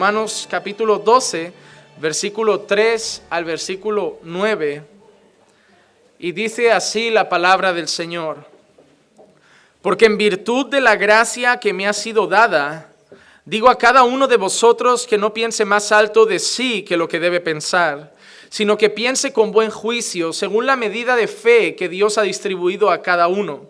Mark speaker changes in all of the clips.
Speaker 1: Romanos capítulo 12, versículo 3 al versículo 9. Y dice así la palabra del Señor. Porque en virtud de la gracia que me ha sido dada, digo a cada uno de vosotros que no piense más alto de sí que lo que debe pensar, sino que piense con buen juicio, según la medida de fe que Dios ha distribuido a cada uno.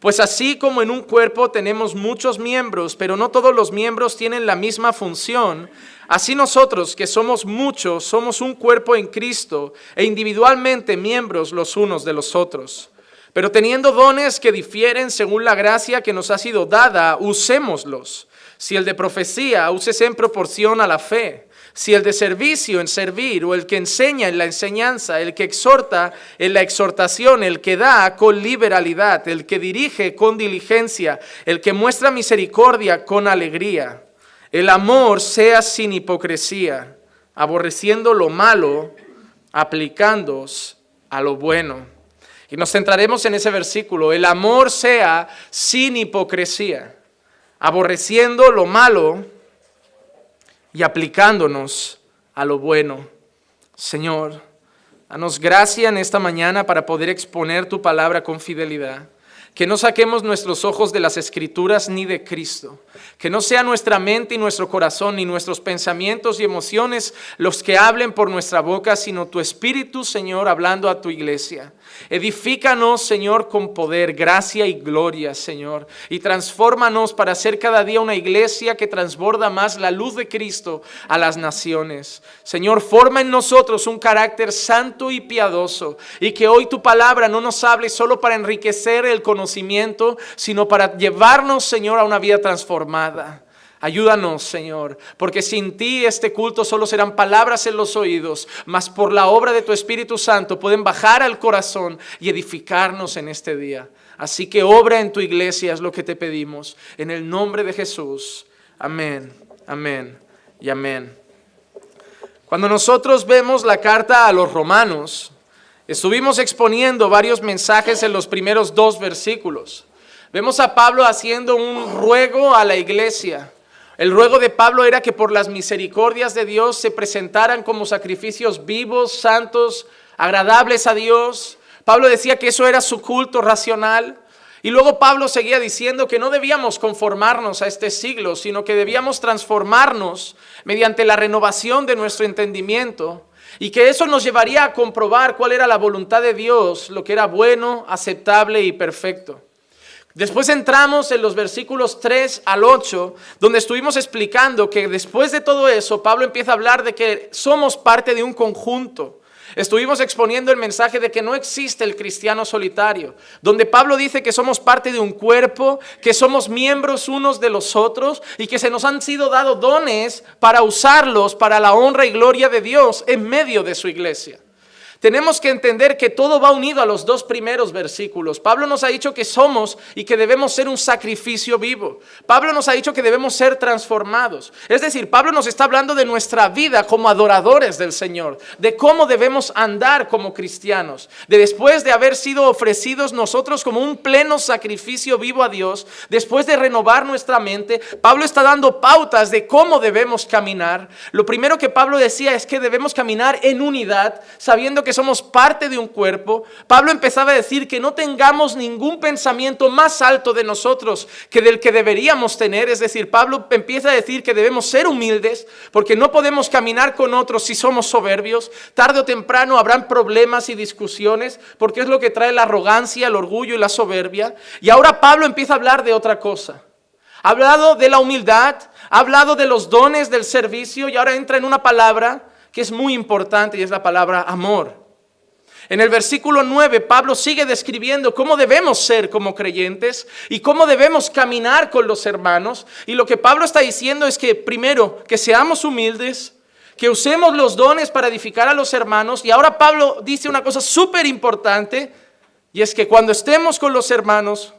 Speaker 1: Pues así como en un cuerpo tenemos muchos miembros, pero no todos los miembros tienen la misma función, así nosotros que somos muchos, somos un cuerpo en Cristo e individualmente miembros los unos de los otros. Pero teniendo dones que difieren según la gracia que nos ha sido dada, usémoslos. Si el de profecía, úsese en proporción a la fe si el de servicio en servir, o el que enseña en la enseñanza, el que exhorta en la exhortación, el que da con liberalidad, el que dirige con diligencia, el que muestra misericordia con alegría. El amor sea sin hipocresía, aborreciendo lo malo, aplicándoos a lo bueno. Y nos centraremos en ese versículo. El amor sea sin hipocresía, aborreciendo lo malo, y aplicándonos a lo bueno. Señor, danos gracia en esta mañana para poder exponer tu palabra con fidelidad. Que no saquemos nuestros ojos de las escrituras ni de Cristo. Que no sea nuestra mente y nuestro corazón ni nuestros pensamientos y emociones los que hablen por nuestra boca, sino tu Espíritu, Señor, hablando a tu iglesia. Edifícanos, Señor, con poder, gracia y gloria, Señor. Y transfórmanos para ser cada día una iglesia que transborda más la luz de Cristo a las naciones. Señor, forma en nosotros un carácter santo y piadoso. Y que hoy tu palabra no nos hable solo para enriquecer el conocimiento, sino para llevarnos, Señor, a una vida transformada. Ayúdanos, Señor, porque sin ti este culto solo serán palabras en los oídos, mas por la obra de tu Espíritu Santo pueden bajar al corazón y edificarnos en este día. Así que obra en tu iglesia es lo que te pedimos. En el nombre de Jesús. Amén, amén y amén. Cuando nosotros vemos la carta a los romanos, estuvimos exponiendo varios mensajes en los primeros dos versículos. Vemos a Pablo haciendo un ruego a la iglesia el ruego de Pablo era que por las misericordias de Dios se presentaran como sacrificios vivos, santos, agradables a Dios. Pablo decía que eso era su culto racional. Y luego Pablo seguía diciendo que no debíamos conformarnos a este siglo, sino que debíamos transformarnos mediante la renovación de nuestro entendimiento y que eso nos llevaría a comprobar cuál era la voluntad de Dios, lo que era bueno, aceptable y perfecto. Después entramos en los versículos 3 al 8, donde estuvimos explicando que después de todo eso, Pablo empieza a hablar de que somos parte de un conjunto. Estuvimos exponiendo el mensaje de que no existe el cristiano solitario, donde Pablo dice que somos parte de un cuerpo, que somos miembros unos de los otros y que se nos han sido dado dones para usarlos para la honra y gloria de Dios en medio de su iglesia. Tenemos que entender que todo va unido a los dos primeros versículos. Pablo nos ha dicho que somos y que debemos ser un sacrificio vivo. Pablo nos ha dicho que debemos ser transformados. Es decir, Pablo nos está hablando de nuestra vida como adoradores del Señor, de cómo debemos andar como cristianos, de después de haber sido ofrecidos nosotros como un pleno sacrificio vivo a Dios, después de renovar nuestra mente, Pablo está dando pautas de cómo debemos caminar. Lo primero que Pablo decía es que debemos caminar en unidad, sabiendo que que somos parte de un cuerpo, Pablo empezaba a decir que no tengamos ningún pensamiento más alto de nosotros que del que deberíamos tener. Es decir, Pablo empieza a decir que debemos ser humildes porque no podemos caminar con otros si somos soberbios. Tarde o temprano habrán problemas y discusiones porque es lo que trae la arrogancia, el orgullo y la soberbia. Y ahora Pablo empieza a hablar de otra cosa. Ha hablado de la humildad, ha hablado de los dones del servicio y ahora entra en una palabra que es muy importante y es la palabra amor. En el versículo 9, Pablo sigue describiendo cómo debemos ser como creyentes y cómo debemos caminar con los hermanos. Y lo que Pablo está diciendo es que primero, que seamos humildes, que usemos los dones para edificar a los hermanos. Y ahora Pablo dice una cosa súper importante, y es que cuando estemos con los hermanos,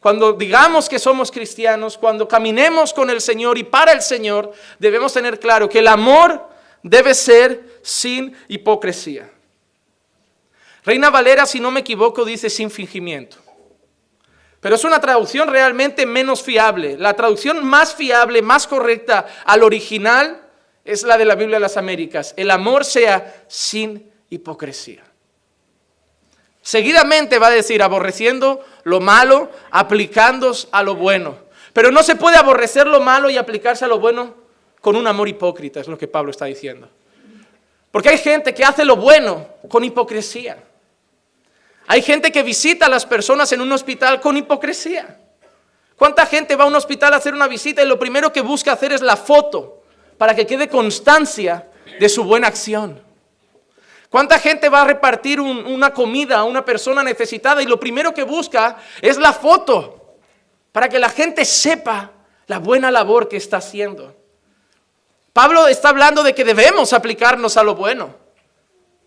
Speaker 1: cuando digamos que somos cristianos, cuando caminemos con el Señor y para el Señor, debemos tener claro que el amor debe ser sin hipocresía. Reina Valera, si no me equivoco, dice sin fingimiento. Pero es una traducción realmente menos fiable. La traducción más fiable, más correcta al original es la de la Biblia de las Américas. El amor sea sin hipocresía. Seguidamente va a decir aborreciendo lo malo, aplicándose a lo bueno. Pero no se puede aborrecer lo malo y aplicarse a lo bueno con un amor hipócrita, es lo que Pablo está diciendo. Porque hay gente que hace lo bueno con hipocresía. Hay gente que visita a las personas en un hospital con hipocresía. ¿Cuánta gente va a un hospital a hacer una visita y lo primero que busca hacer es la foto para que quede constancia de su buena acción? ¿Cuánta gente va a repartir una comida a una persona necesitada y lo primero que busca es la foto para que la gente sepa la buena labor que está haciendo? Pablo está hablando de que debemos aplicarnos a lo bueno,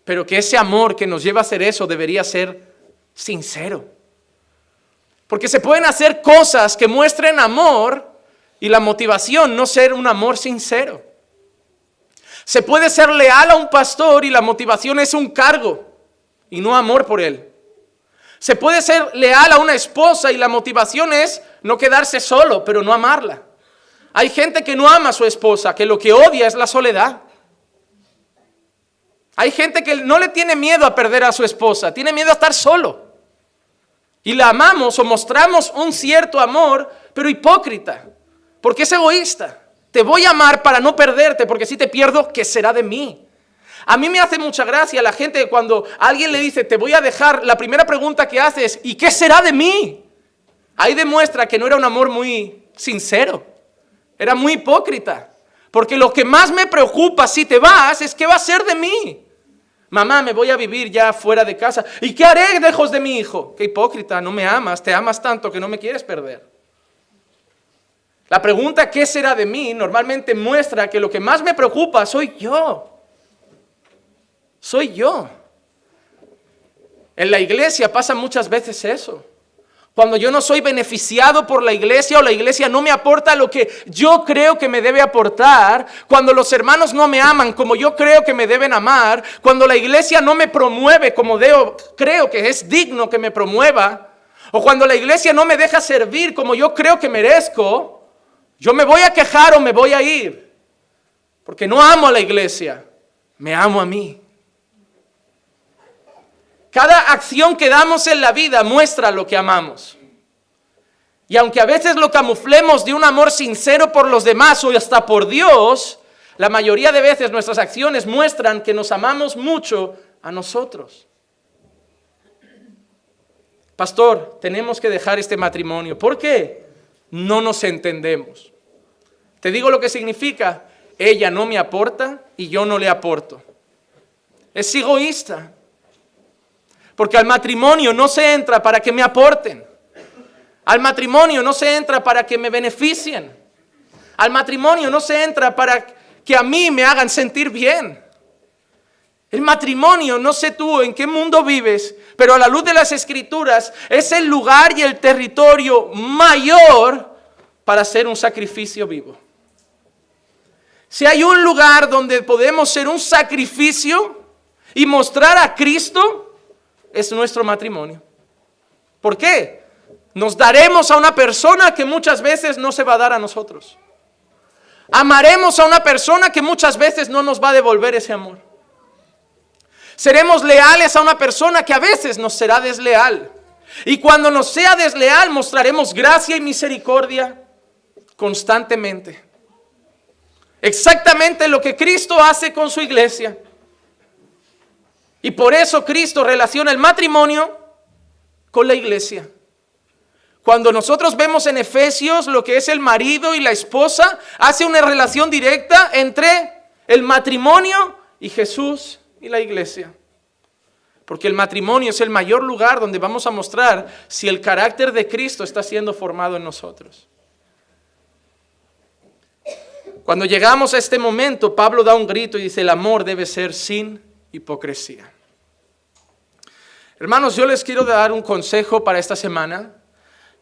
Speaker 1: pero que ese amor que nos lleva a hacer eso debería ser sincero. Porque se pueden hacer cosas que muestren amor y la motivación no ser un amor sincero. Se puede ser leal a un pastor y la motivación es un cargo y no amor por él. Se puede ser leal a una esposa y la motivación es no quedarse solo, pero no amarla. Hay gente que no ama a su esposa, que lo que odia es la soledad. Hay gente que no le tiene miedo a perder a su esposa, tiene miedo a estar solo. Y la amamos o mostramos un cierto amor, pero hipócrita, porque es egoísta. Te voy a amar para no perderte, porque si te pierdo, ¿qué será de mí? A mí me hace mucha gracia la gente cuando alguien le dice, te voy a dejar, la primera pregunta que hace es, ¿y qué será de mí? Ahí demuestra que no era un amor muy sincero, era muy hipócrita. Porque lo que más me preocupa si te vas es qué va a ser de mí. Mamá, me voy a vivir ya fuera de casa. ¿Y qué haré lejos de mi hijo? Qué hipócrita, no me amas, te amas tanto que no me quieres perder. La pregunta ¿qué será de mí? normalmente muestra que lo que más me preocupa soy yo. Soy yo. En la iglesia pasa muchas veces eso. Cuando yo no soy beneficiado por la iglesia o la iglesia no me aporta lo que yo creo que me debe aportar, cuando los hermanos no me aman como yo creo que me deben amar, cuando la iglesia no me promueve como creo que es digno que me promueva, o cuando la iglesia no me deja servir como yo creo que merezco, yo me voy a quejar o me voy a ir, porque no amo a la iglesia, me amo a mí. Cada acción que damos en la vida muestra lo que amamos. Y aunque a veces lo camuflemos de un amor sincero por los demás o hasta por Dios, la mayoría de veces nuestras acciones muestran que nos amamos mucho a nosotros. Pastor, tenemos que dejar este matrimonio. ¿Por qué? no nos entendemos. Te digo lo que significa, ella no me aporta y yo no le aporto. Es egoísta. Porque al matrimonio no se entra para que me aporten. Al matrimonio no se entra para que me beneficien. Al matrimonio no se entra para que a mí me hagan sentir bien. El matrimonio, no sé tú en qué mundo vives, pero a la luz de las escrituras es el lugar y el territorio mayor para hacer un sacrificio vivo. Si hay un lugar donde podemos ser un sacrificio y mostrar a Cristo, es nuestro matrimonio. ¿Por qué? Nos daremos a una persona que muchas veces no se va a dar a nosotros. Amaremos a una persona que muchas veces no nos va a devolver ese amor. Seremos leales a una persona que a veces nos será desleal. Y cuando nos sea desleal mostraremos gracia y misericordia constantemente. Exactamente lo que Cristo hace con su iglesia. Y por eso Cristo relaciona el matrimonio con la iglesia. Cuando nosotros vemos en Efesios lo que es el marido y la esposa, hace una relación directa entre el matrimonio y Jesús y la iglesia. Porque el matrimonio es el mayor lugar donde vamos a mostrar si el carácter de Cristo está siendo formado en nosotros. Cuando llegamos a este momento, Pablo da un grito y dice, el amor debe ser sin hipocresía. Hermanos, yo les quiero dar un consejo para esta semana,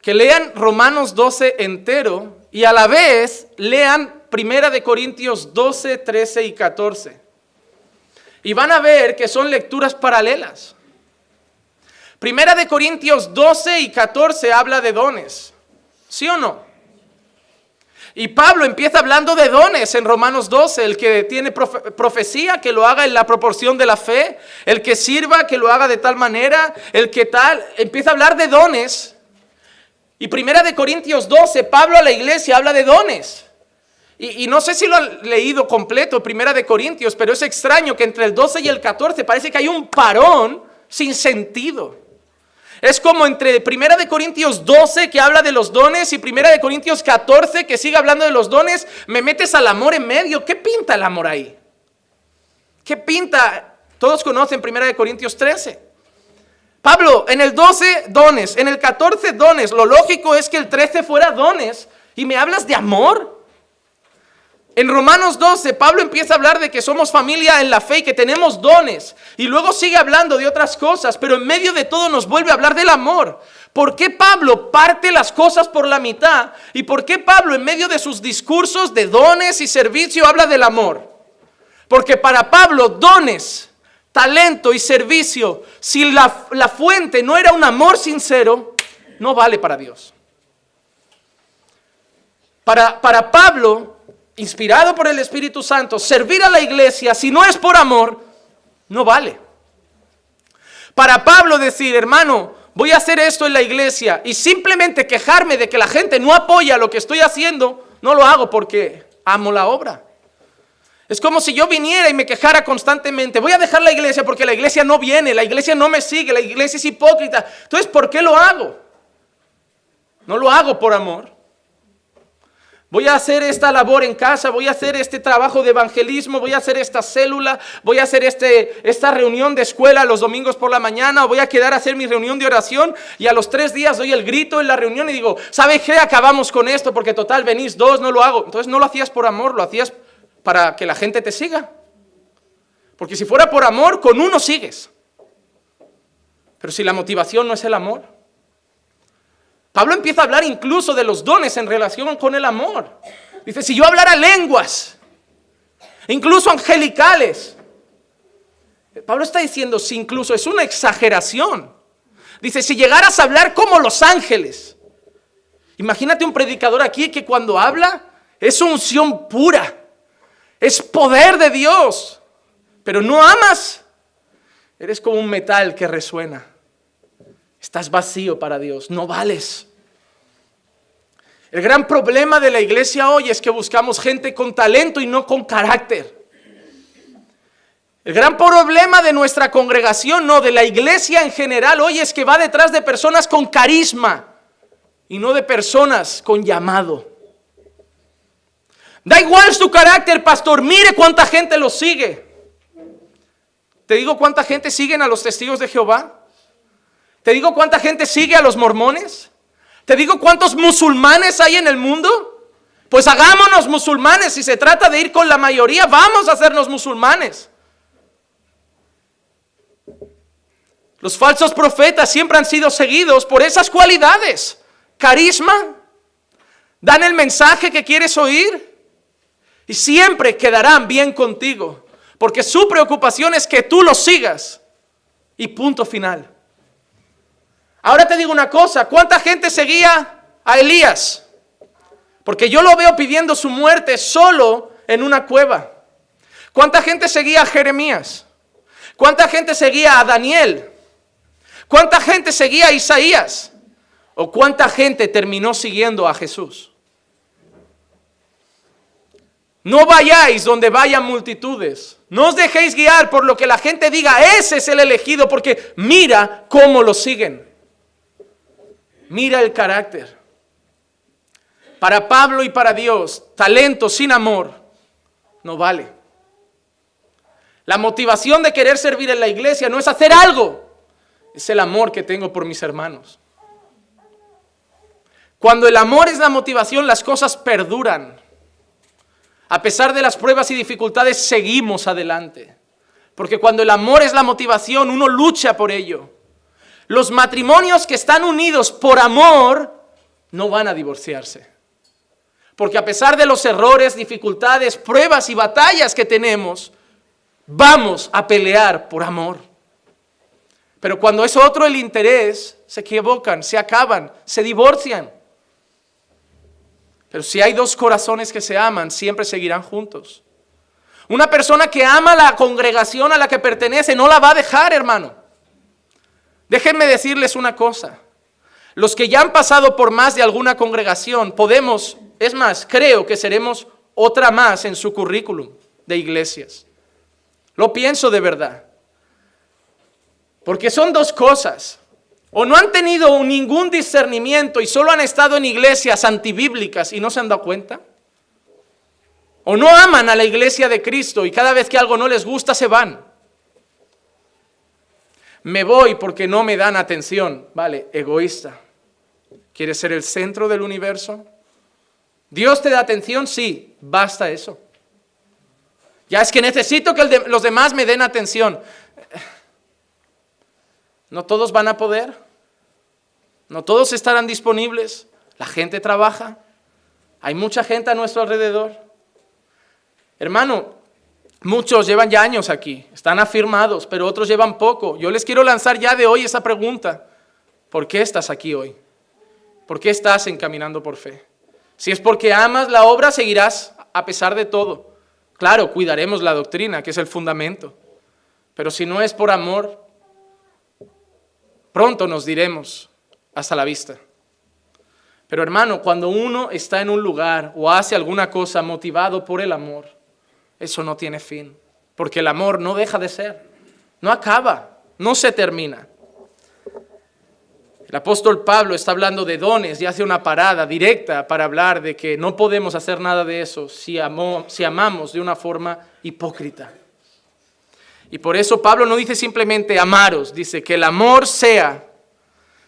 Speaker 1: que lean Romanos 12 entero y a la vez lean Primera de Corintios 12, 13 y 14. Y van a ver que son lecturas paralelas. Primera de Corintios 12 y 14 habla de dones. ¿Sí o no? Y Pablo empieza hablando de dones en Romanos 12, el que tiene profecía, que lo haga en la proporción de la fe, el que sirva, que lo haga de tal manera, el que tal, empieza a hablar de dones. Y primera de Corintios 12, Pablo a la iglesia habla de dones. Y, y, no sé si lo han leído completo, primera de Corintios, pero es extraño que entre el 12 y el 14 parece que hay un parón sin sentido. Es como entre Primera de Corintios 12 que habla de los dones y Primera de Corintios 14 que sigue hablando de los dones, me metes al amor en medio. ¿Qué pinta el amor ahí? ¿Qué pinta? Todos conocen Primera de Corintios 13. Pablo, en el 12 dones, en el 14 dones. Lo lógico es que el 13 fuera dones y me hablas de amor. En Romanos 12, Pablo empieza a hablar de que somos familia en la fe y que tenemos dones. Y luego sigue hablando de otras cosas, pero en medio de todo nos vuelve a hablar del amor. ¿Por qué Pablo parte las cosas por la mitad? ¿Y por qué Pablo en medio de sus discursos de dones y servicio habla del amor? Porque para Pablo dones, talento y servicio, si la, la fuente no era un amor sincero, no vale para Dios. Para, para Pablo, inspirado por el Espíritu Santo, servir a la iglesia, si no es por amor, no vale. Para Pablo decir, hermano, voy a hacer esto en la iglesia y simplemente quejarme de que la gente no apoya lo que estoy haciendo, no lo hago porque amo la obra. Es como si yo viniera y me quejara constantemente, voy a dejar la iglesia porque la iglesia no viene, la iglesia no me sigue, la iglesia es hipócrita. Entonces, ¿por qué lo hago? No lo hago por amor. Voy a hacer esta labor en casa, voy a hacer este trabajo de evangelismo, voy a hacer esta célula, voy a hacer este, esta reunión de escuela los domingos por la mañana, voy a quedar a hacer mi reunión de oración y a los tres días doy el grito en la reunión y digo, ¿sabe qué? Acabamos con esto porque total venís dos, no lo hago. Entonces no lo hacías por amor, lo hacías para que la gente te siga. Porque si fuera por amor, con uno sigues. Pero si la motivación no es el amor, Pablo empieza a hablar incluso de los dones en relación con el amor. Dice, si yo hablara lenguas, incluso angelicales, Pablo está diciendo, si incluso es una exageración. Dice, si llegaras a hablar como los ángeles. Imagínate un predicador aquí que cuando habla es unción pura, es poder de Dios, pero no amas. Eres como un metal que resuena. Estás vacío para Dios, no vales. El gran problema de la iglesia hoy es que buscamos gente con talento y no con carácter. El gran problema de nuestra congregación, no, de la iglesia en general hoy es que va detrás de personas con carisma y no de personas con llamado. Da igual su carácter, pastor, mire cuánta gente lo sigue. ¿Te digo cuánta gente siguen a los testigos de Jehová? ¿Te digo cuánta gente sigue a los mormones? ¿Te digo cuántos musulmanes hay en el mundo? Pues hagámonos musulmanes. Si se trata de ir con la mayoría, vamos a hacernos musulmanes. Los falsos profetas siempre han sido seguidos por esas cualidades. Carisma, dan el mensaje que quieres oír y siempre quedarán bien contigo. Porque su preocupación es que tú los sigas. Y punto final. Ahora te digo una cosa, ¿cuánta gente seguía a Elías? Porque yo lo veo pidiendo su muerte solo en una cueva. ¿Cuánta gente seguía a Jeremías? ¿Cuánta gente seguía a Daniel? ¿Cuánta gente seguía a Isaías? ¿O cuánta gente terminó siguiendo a Jesús? No vayáis donde vayan multitudes. No os dejéis guiar por lo que la gente diga, ese es el elegido, porque mira cómo lo siguen. Mira el carácter. Para Pablo y para Dios, talento sin amor no vale. La motivación de querer servir en la iglesia no es hacer algo, es el amor que tengo por mis hermanos. Cuando el amor es la motivación, las cosas perduran. A pesar de las pruebas y dificultades, seguimos adelante. Porque cuando el amor es la motivación, uno lucha por ello. Los matrimonios que están unidos por amor no van a divorciarse. Porque a pesar de los errores, dificultades, pruebas y batallas que tenemos, vamos a pelear por amor. Pero cuando es otro el interés, se equivocan, se acaban, se divorcian. Pero si hay dos corazones que se aman, siempre seguirán juntos. Una persona que ama la congregación a la que pertenece no la va a dejar, hermano. Déjenme decirles una cosa. Los que ya han pasado por más de alguna congregación, podemos, es más, creo que seremos otra más en su currículum de iglesias. Lo pienso de verdad. Porque son dos cosas. O no han tenido ningún discernimiento y solo han estado en iglesias antibíblicas y no se han dado cuenta. O no aman a la iglesia de Cristo y cada vez que algo no les gusta se van. Me voy porque no me dan atención. Vale, egoísta. ¿Quieres ser el centro del universo? ¿Dios te da atención? Sí, basta eso. Ya es que necesito que los demás me den atención. No todos van a poder. No todos estarán disponibles. La gente trabaja. Hay mucha gente a nuestro alrededor. Hermano, Muchos llevan ya años aquí, están afirmados, pero otros llevan poco. Yo les quiero lanzar ya de hoy esa pregunta. ¿Por qué estás aquí hoy? ¿Por qué estás encaminando por fe? Si es porque amas la obra, seguirás a pesar de todo. Claro, cuidaremos la doctrina, que es el fundamento. Pero si no es por amor, pronto nos diremos hasta la vista. Pero hermano, cuando uno está en un lugar o hace alguna cosa motivado por el amor, eso no tiene fin, porque el amor no deja de ser, no acaba, no se termina. El apóstol Pablo está hablando de dones y hace una parada directa para hablar de que no podemos hacer nada de eso si, si amamos de una forma hipócrita. Y por eso Pablo no dice simplemente amaros, dice que el amor sea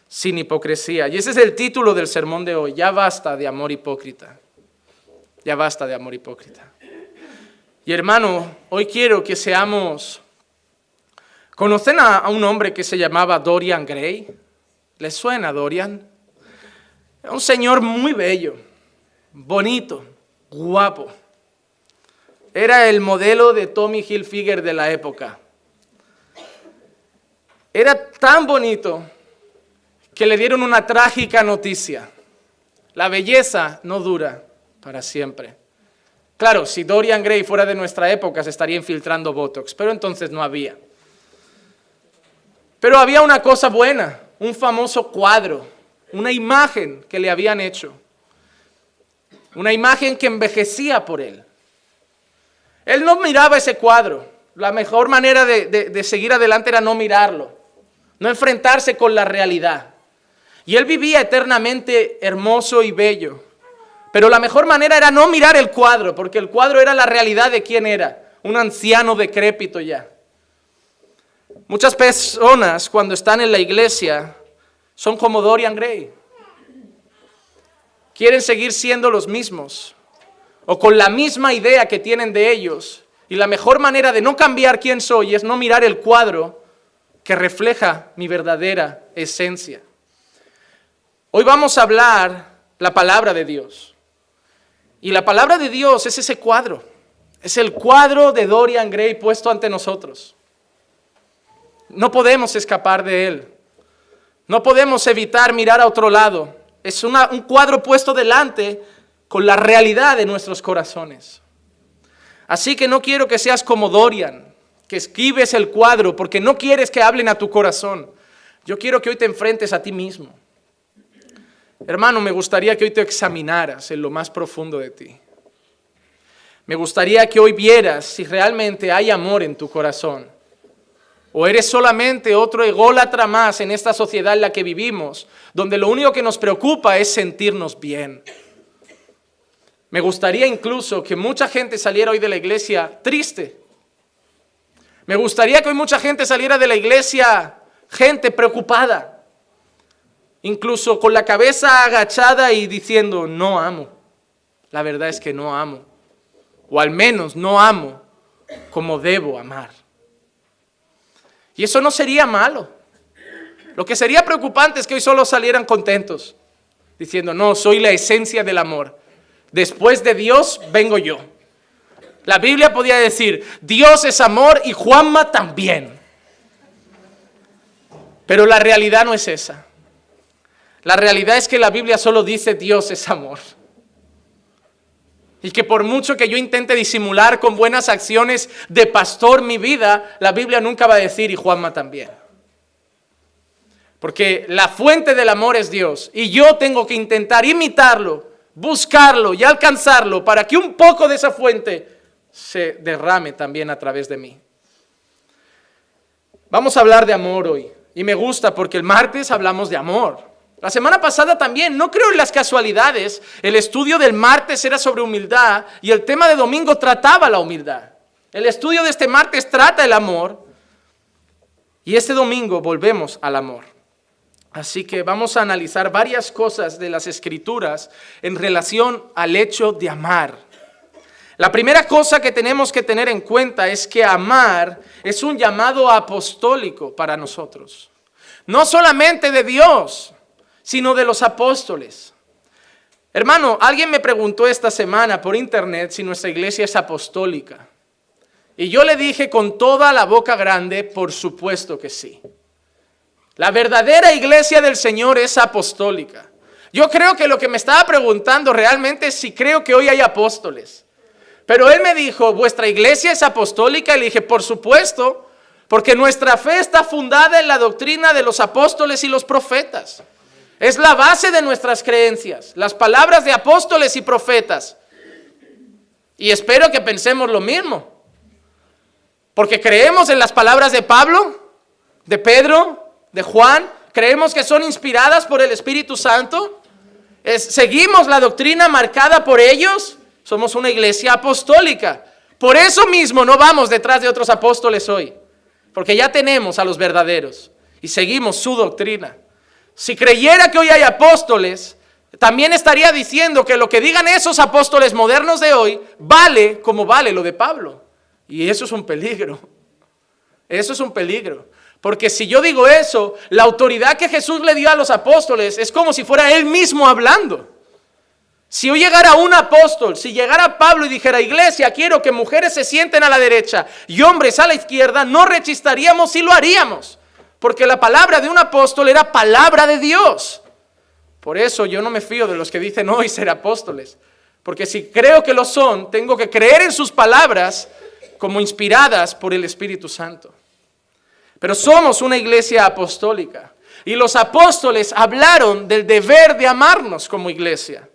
Speaker 1: sin hipocresía. Y ese es el título del sermón de hoy. Ya basta de amor hipócrita. Ya basta de amor hipócrita. Y hermano, hoy quiero que seamos... ¿Conocen a, un hombre que se llamaba Dorian Gray? ¿Les suena Dorian? Un señor muy bello, bonito, guapo. Era el modelo de Tommy Hilfiger de la época. Era tan bonito que le dieron una trágica noticia. La belleza no dura para siempre. Claro, si Dorian Gray fuera de nuestra época se estaría infiltrando Botox, pero entonces no había. Pero había una cosa buena, un famoso cuadro, una imagen que le habían hecho, una imagen que envejecía por él. Él no miraba ese cuadro, la mejor manera de, de seguir adelante era no mirarlo, no enfrentarse con la realidad. Y él vivía eternamente hermoso y bello. Pero la mejor manera era no mirar el cuadro, porque el cuadro era la realidad de quién era, un anciano decrépito ya. Muchas personas cuando están en la iglesia son como Dorian Gray. Quieren seguir siendo los mismos o con la misma idea que tienen de ellos. Y la mejor manera de no cambiar quién soy es no mirar el cuadro que refleja mi verdadera esencia. Hoy vamos a hablar la palabra de Dios. Y la palabra de Dios es ese cuadro. Es el cuadro de Dorian Gray puesto ante nosotros. No podemos escapar de él. No podemos evitar mirar a otro lado. Es un cuadro puesto delante con la realidad de nuestros corazones. Así que no quiero que seas como Dorian, que escribes el cuadro porque no quieres que hablen a tu corazón. Yo quiero que hoy te enfrentes a ti mismo. Hermano, me gustaría que hoy te examinaras en lo más profundo de ti. Me gustaría que hoy vieras si realmente hay amor en tu corazón. O eres solamente otro ególatra más en esta sociedad en la que vivimos, donde lo único que nos preocupa es sentirnos bien. Me gustaría incluso que mucha gente saliera hoy de la iglesia triste. Me gustaría que hoy mucha gente saliera de la iglesia gente preocupada incluso con la cabeza agachada y diciendo, no amo. La verdad es que no amo. O al menos no amo como debo amar. Y eso no sería malo. Lo que sería preocupante es que hoy solo salieran contentos, diciendo, no, soy la esencia del amor. Después de Dios vengo yo. La Biblia podía decir, Dios es amor y Juanma también. Pero la realidad no es esa. La realidad es que la Biblia solo dice Dios es amor. Y que por mucho que yo intente disimular con buenas acciones de pastor mi vida, la Biblia nunca va a decir y Juanma también. Porque la fuente del amor es Dios y yo tengo que intentar imitarlo, buscarlo y alcanzarlo para que un poco de esa fuente se derrame también a través de mí. Vamos a hablar de amor hoy y me gusta porque el martes hablamos de amor. La semana pasada también, no creo en las casualidades, el estudio del martes era sobre humildad y el tema de domingo trataba la humildad. El estudio de este martes trata el amor y este domingo volvemos al amor. Así que vamos a analizar varias cosas de las escrituras en relación al hecho de amar. La primera cosa que tenemos que tener en cuenta es que amar es un llamado apostólico para nosotros. No solamente de Dios, sino de los apóstoles. Hermano, alguien me preguntó esta semana por internet si nuestra iglesia es apostólica. Y yo le dije con toda la boca grande, por supuesto que sí. La verdadera iglesia del Señor es apostólica. Yo creo que lo que me estaba preguntando realmente es si creo que hoy hay apóstoles. Pero él me dijo, ¿vuestra iglesia es apostólica? Y le dije, por supuesto, porque nuestra fe está fundada en la doctrina de los apóstoles y los profetas. Es la base de nuestras creencias, las palabras de apóstoles y profetas. Y espero que pensemos lo mismo. Porque creemos en las palabras de Pablo, de Pedro, de Juan, creemos que son inspiradas por el Espíritu Santo, seguimos la doctrina marcada por ellos, somos una iglesia apostólica. Por eso mismo no vamos detrás de otros apóstoles hoy, porque ya tenemos a los verdaderos y seguimos su doctrina. Si creyera que hoy hay apóstoles, también estaría diciendo que lo que digan esos apóstoles modernos de hoy vale como vale lo de Pablo. Y eso es un peligro. Eso es un peligro. Porque si yo digo eso, la autoridad que Jesús le dio a los apóstoles es como si fuera él mismo hablando. Si yo llegara un apóstol, si llegara Pablo y dijera, iglesia, quiero que mujeres se sienten a la derecha y hombres a la izquierda, no rechistaríamos y lo haríamos. Porque la palabra de un apóstol era palabra de Dios. Por eso yo no me fío de los que dicen hoy ser apóstoles. Porque si creo que lo son, tengo que creer en sus palabras como inspiradas por el Espíritu Santo. Pero somos una iglesia apostólica. Y los apóstoles hablaron del deber de amarnos como iglesia.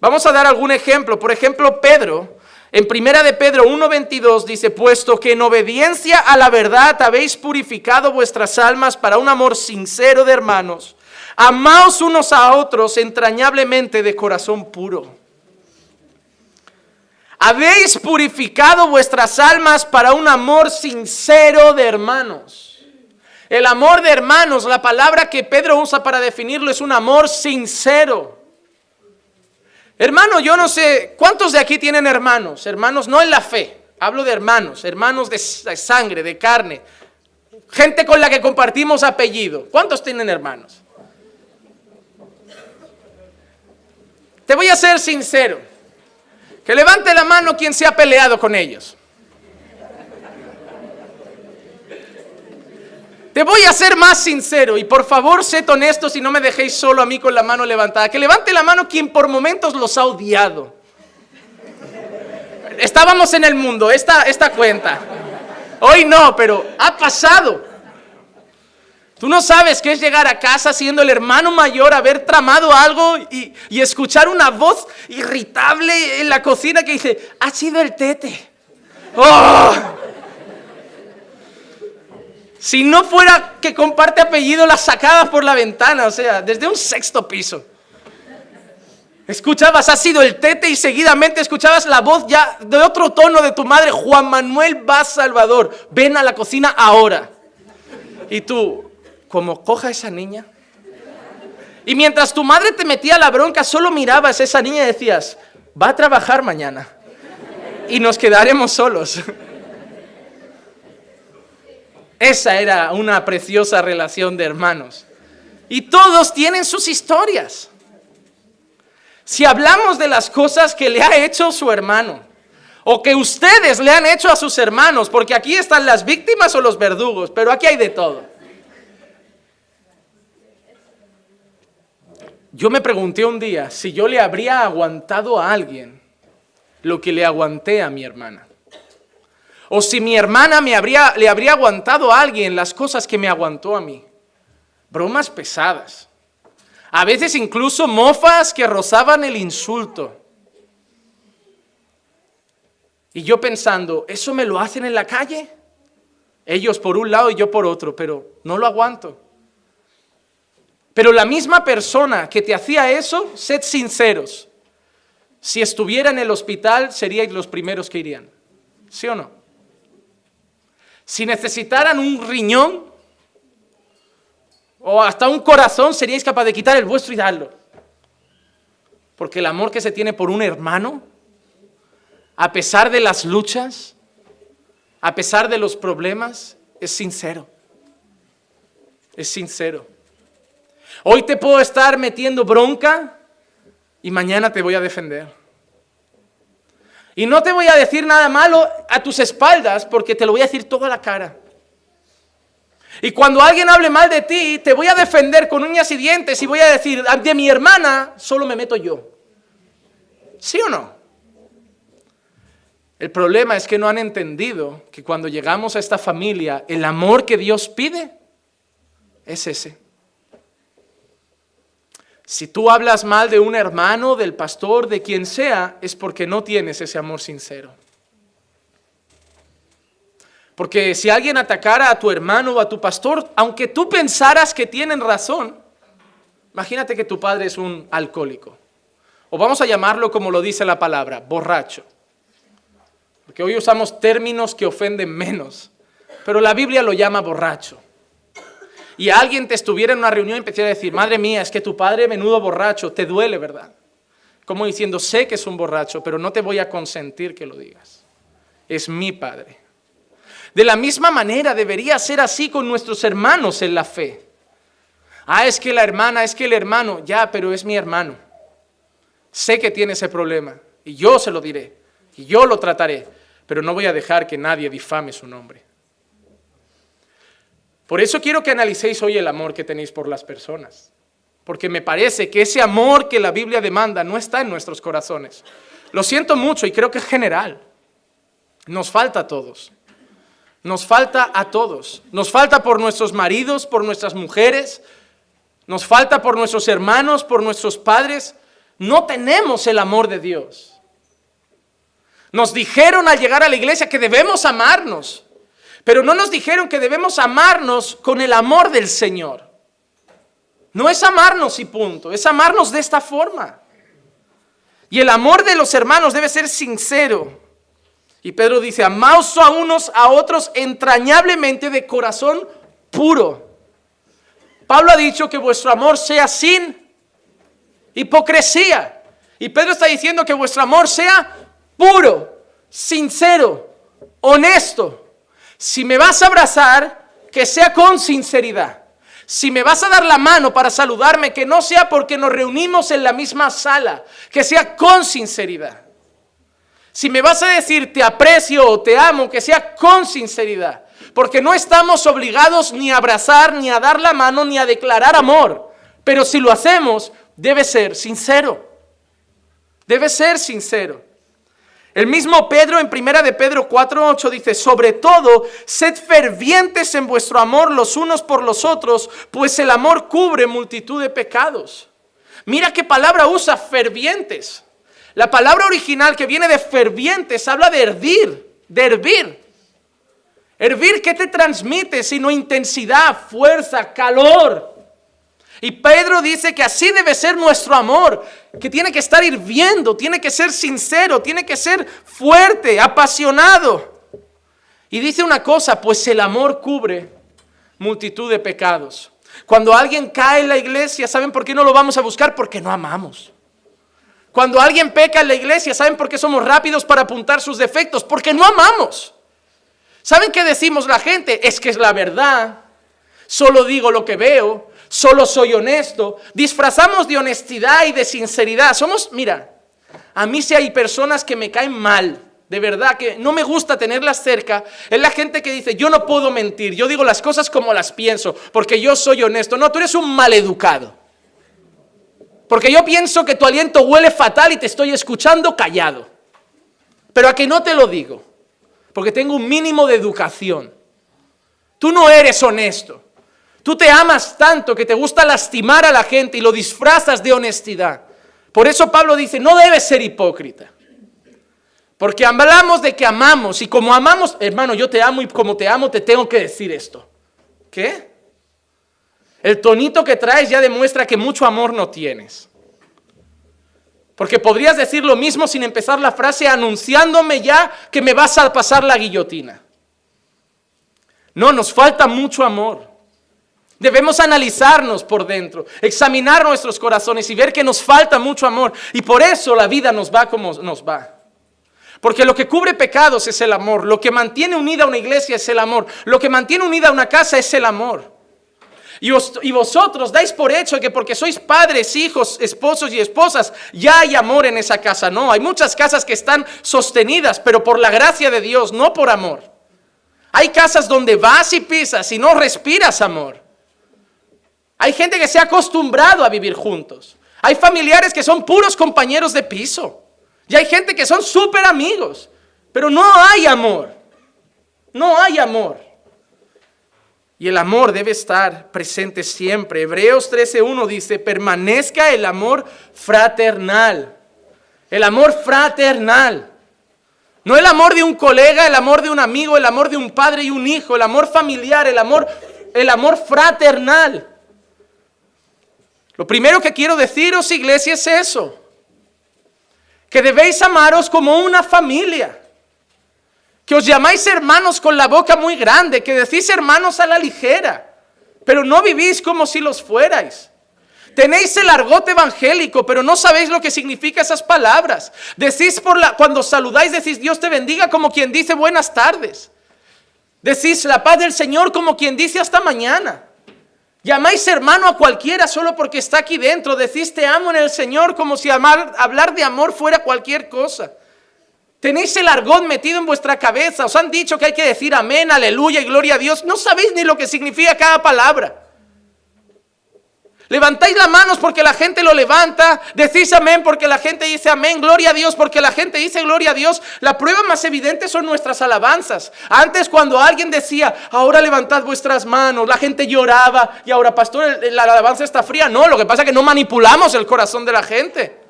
Speaker 1: Vamos a dar algún ejemplo. Por ejemplo, Pedro, en primera de Pedro 1:22 dice, "Puesto que en obediencia a la verdad habéis purificado vuestras almas para un amor sincero de hermanos, amaos unos a otros entrañablemente de corazón puro." Habéis purificado vuestras almas para un amor sincero de hermanos. El amor de hermanos, la palabra que Pedro usa para definirlo es un amor sincero. Hermano, yo no sé, ¿cuántos de aquí tienen hermanos? Hermanos no en la fe, hablo de hermanos, hermanos de sangre, de carne, gente con la que compartimos apellido. ¿Cuántos tienen hermanos? Te voy a ser sincero. Que levante la mano quien se ha peleado con ellos. Te voy a ser más sincero y por favor sed honestos y no me dejéis solo a mí con la mano levantada. Que levante la mano quien por momentos los ha odiado. Estábamos en el mundo, esta, esta cuenta. Hoy no, pero ha pasado. Tú no sabes qué es llegar a casa siendo el hermano mayor, haber tramado algo y, y escuchar una voz irritable en la cocina que dice, ha sido el tete. ¡Oh! Si no fuera que comparte apellido, la sacaba por la ventana, o sea, desde un sexto piso. Escuchabas, ha sido el tete y seguidamente escuchabas la voz ya de otro tono de tu madre, Juan Manuel Vaz Salvador, ven a la cocina ahora. Y tú, como coja esa niña. Y mientras tu madre te metía la bronca, solo mirabas a esa niña y decías, va a trabajar mañana. Y nos quedaremos solos. Esa era una preciosa relación de hermanos. Y todos tienen sus historias. Si hablamos de las cosas que le ha hecho su hermano, o que ustedes le han hecho a sus hermanos, porque aquí están las víctimas o los verdugos, pero aquí hay de todo. Yo me pregunté un día si yo le habría aguantado a alguien lo que le aguanté a mi hermana. O si mi hermana me habría, le habría aguantado a alguien las cosas que me aguantó a mí. Bromas pesadas. A veces incluso mofas que rozaban el insulto. Y yo pensando, ¿eso me lo hacen en la calle? Ellos por un lado y yo por otro, pero no lo aguanto. Pero la misma persona que te hacía eso, sed sinceros. Si estuviera en el hospital, seríais los primeros que irían. ¿Sí o no? Si necesitaran un riñón o hasta un corazón, seríais capaz de quitar el vuestro y darlo. Porque el amor que se tiene por un hermano, a pesar de las luchas, a pesar de los problemas, es sincero. Es sincero. Hoy te puedo estar metiendo bronca y mañana te voy a defender. Y no te voy a decir nada malo a tus espaldas porque te lo voy a decir toda la cara. Y cuando alguien hable mal de ti, te voy a defender con uñas y dientes y voy a decir, de mi hermana solo me meto yo. ¿Sí o no? El problema es que no han entendido que cuando llegamos a esta familia, el amor que Dios pide es ese. Si tú hablas mal de un hermano, del pastor, de quien sea, es porque no tienes ese amor sincero. Porque si alguien atacara a tu hermano o a tu pastor, aunque tú pensaras que tienen razón, imagínate que tu padre es un alcohólico. O vamos a llamarlo como lo dice la palabra, borracho. Porque hoy usamos términos que ofenden menos, pero la Biblia lo llama borracho y alguien te estuviera en una reunión y empezara a decir, madre mía, es que tu padre menudo borracho, te duele, ¿verdad? Como diciendo, sé que es un borracho, pero no te voy a consentir que lo digas. Es mi padre. De la misma manera debería ser así con nuestros hermanos en la fe. Ah, es que la hermana, es que el hermano, ya, pero es mi hermano. Sé que tiene ese problema y yo se lo diré y yo lo trataré, pero no voy a dejar que nadie difame su nombre. Por eso quiero que analicéis hoy el amor que tenéis por las personas. Porque me parece que ese amor que la Biblia demanda no está en nuestros corazones. Lo siento mucho y creo que es general. Nos falta a todos. Nos falta a todos. Nos falta por nuestros maridos, por nuestras mujeres. Nos falta por nuestros hermanos, por nuestros padres. No tenemos el amor de Dios. Nos dijeron al llegar a la iglesia que debemos amarnos. Pero no nos dijeron que debemos amarnos con el amor del Señor. No es amarnos y punto, es amarnos de esta forma. Y el amor de los hermanos debe ser sincero. Y Pedro dice, amaos a unos a otros entrañablemente de corazón puro. Pablo ha dicho que vuestro amor sea sin hipocresía. Y Pedro está diciendo que vuestro amor sea puro, sincero, honesto. Si me vas a abrazar, que sea con sinceridad. Si me vas a dar la mano para saludarme, que no sea porque nos reunimos en la misma sala, que sea con sinceridad. Si me vas a decir te aprecio o te amo, que sea con sinceridad. Porque no estamos obligados ni a abrazar, ni a dar la mano, ni a declarar amor. Pero si lo hacemos, debe ser sincero. Debe ser sincero. El mismo Pedro en primera de Pedro 4:8 dice, "Sobre todo, sed fervientes en vuestro amor los unos por los otros, pues el amor cubre multitud de pecados." Mira qué palabra usa fervientes. La palabra original que viene de fervientes habla de hervir, de hervir. Hervir, ¿qué te transmite? Sino intensidad, fuerza, calor. Y Pedro dice que así debe ser nuestro amor, que tiene que estar hirviendo, tiene que ser sincero, tiene que ser fuerte, apasionado. Y dice una cosa, pues el amor cubre multitud de pecados. Cuando alguien cae en la iglesia, ¿saben por qué no lo vamos a buscar? Porque no amamos. Cuando alguien peca en la iglesia, ¿saben por qué somos rápidos para apuntar sus defectos? Porque no amamos. ¿Saben qué decimos la gente? Es que es la verdad. Solo digo lo que veo solo soy honesto. Disfrazamos de honestidad y de sinceridad. Somos, mira, a mí si hay personas que me caen mal, de verdad que no me gusta tenerlas cerca, es la gente que dice, yo no puedo mentir, yo digo las cosas como las pienso, porque yo soy honesto. No, tú eres un maleducado. Porque yo pienso que tu aliento huele fatal y te estoy escuchando callado. Pero a que no te lo digo, porque tengo un mínimo de educación. Tú no eres honesto. Tú te amas tanto que te gusta lastimar a la gente y lo disfrazas de honestidad. Por eso Pablo dice, no debes ser hipócrita. Porque hablamos de que amamos y como amamos, hermano, yo te amo y como te amo te tengo que decir esto. ¿Qué? El tonito que traes ya demuestra que mucho amor no tienes. Porque podrías decir lo mismo sin empezar la frase anunciándome ya que me vas a pasar la guillotina. No, nos falta mucho amor. Debemos analizarnos por dentro, examinar nuestros corazones y ver que nos falta mucho amor. Y por eso la vida nos va como nos va. Porque lo que cubre pecados es el amor. Lo que mantiene unida una iglesia es el amor. Lo que mantiene unida una casa es el amor. Y, vosotros dais por hecho que porque sois padres, hijos, esposos y esposas, ya hay amor en esa casa. No, hay muchas casas que están sostenidas, pero por la gracia de Dios, no por amor. Hay casas donde vas y pisas y no respiras amor. Hay gente que se ha acostumbrado a vivir juntos. Hay familiares que son puros compañeros de piso. Y hay gente que son súper amigos. Pero no hay amor. No hay amor. Y el amor debe estar presente siempre. Hebreos 13.1 dice, permanezca el amor fraternal. El amor fraternal. No el amor de un colega, el amor de un amigo, el amor de un padre y un hijo, el amor familiar, el amor, el amor fraternal. Lo primero que quiero deciros, iglesia, es eso. Que debéis amaros como una familia que os llamáis hermanos con la boca muy grande, que decís hermanos a la ligera, pero no vivís como si los fuerais. Tenéis el argot evangélico, pero no sabéis lo que significa esas palabras. Decís por la, cuando saludáis, decís Dios te bendiga como quien dice buenas tardes. Decís la paz del Señor como quien dice hasta mañana. Llamáis hermano a cualquiera solo porque está aquí dentro. Decís te amo en el Señor como si hablar de amor fuera cualquier cosa. Tenéis el argón metido en vuestra cabeza. Os han dicho que hay que decir amén, aleluya y gloria a Dios. No sabéis ni lo que significa cada palabra. Levantáis las manos porque la gente lo levanta. Decís amén porque la gente dice amén. Gloria a Dios porque la gente dice gloria a Dios. La prueba más evidente son nuestras alabanzas. Antes cuando alguien decía, ahora levantad vuestras manos, la gente lloraba y ahora, pastor, la alabanza está fría. No, lo que pasa es que no manipulamos el corazón de la gente.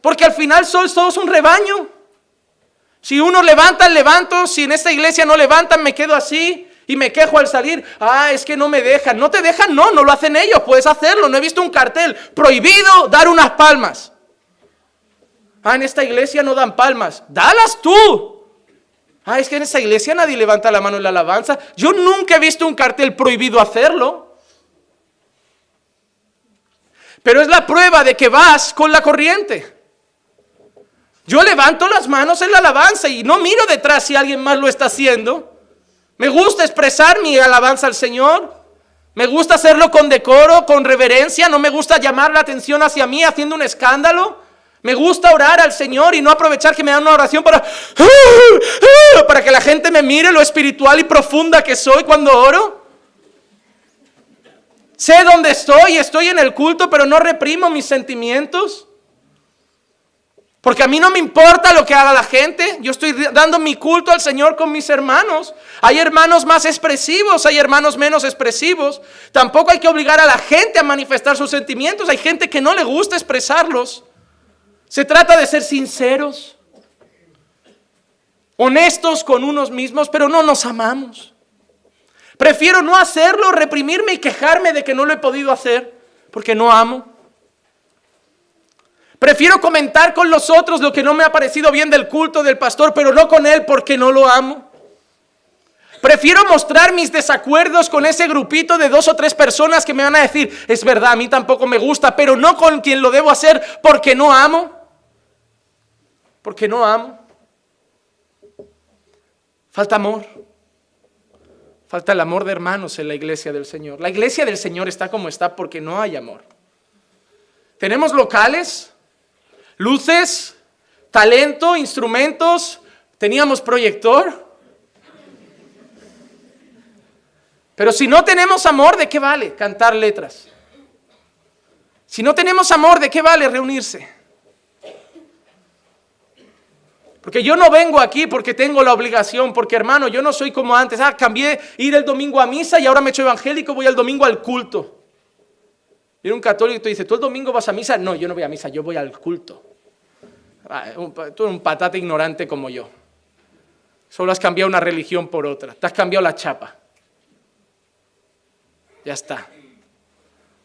Speaker 1: Porque al final sois todos un rebaño. Si uno levanta, levanto. Si en esta iglesia no levantan, me quedo así. Y me quejo al salir. Ah, es que no me dejan. No te dejan, no, no lo hacen ellos. Puedes hacerlo. No he visto un cartel. Prohibido dar unas palmas. Ah, en esta iglesia no dan palmas. Dalas tú. Ah, es que en esta iglesia nadie levanta la mano en la alabanza. Yo nunca he visto un cartel prohibido hacerlo. Pero es la prueba de que vas con la corriente. Yo levanto las manos en la alabanza y no miro detrás si alguien más lo está haciendo. Me gusta expresar mi alabanza al Señor. Me gusta hacerlo con decoro, con reverencia. No me gusta llamar la atención hacia mí haciendo un escándalo. Me gusta orar al Señor y no aprovechar que me dan una oración para, para que la gente me mire lo espiritual y profunda que soy cuando oro. Sé dónde estoy, estoy en el culto, pero no reprimo mis sentimientos. Porque a mí no me importa lo que haga la gente. Yo estoy dando mi culto al Señor con mis hermanos. Hay hermanos más expresivos, hay hermanos menos expresivos. Tampoco hay que obligar a la gente a manifestar sus sentimientos. Hay gente que no le gusta expresarlos. Se trata de ser sinceros, honestos con unos mismos, pero no nos amamos. Prefiero no hacerlo, reprimirme y quejarme de que no lo he podido hacer, porque no amo. Prefiero comentar con los otros lo que no me ha parecido bien del culto del pastor, pero no con él porque no lo amo. Prefiero mostrar mis desacuerdos con ese grupito de dos o tres personas que me van a decir, es verdad, a mí tampoco me gusta, pero no con quien lo debo hacer porque no amo. Porque no amo. Falta amor. Falta el amor de hermanos en la iglesia del Señor. La iglesia del Señor está como está porque no hay amor. Tenemos locales luces, talento, instrumentos, teníamos proyector. Pero si no tenemos amor, ¿de qué vale cantar letras? Si no tenemos amor, ¿de qué vale reunirse? Porque yo no vengo aquí porque tengo la obligación, porque hermano, yo no soy como antes. Ah, cambié ir el domingo a misa y ahora me he hecho evangélico, voy el domingo al culto. Y un católico te dice, ¿tú el domingo vas a misa? No, yo no voy a misa, yo voy al culto. Ah, tú eres un patata ignorante como yo. Solo has cambiado una religión por otra. Te has cambiado la chapa. Ya está.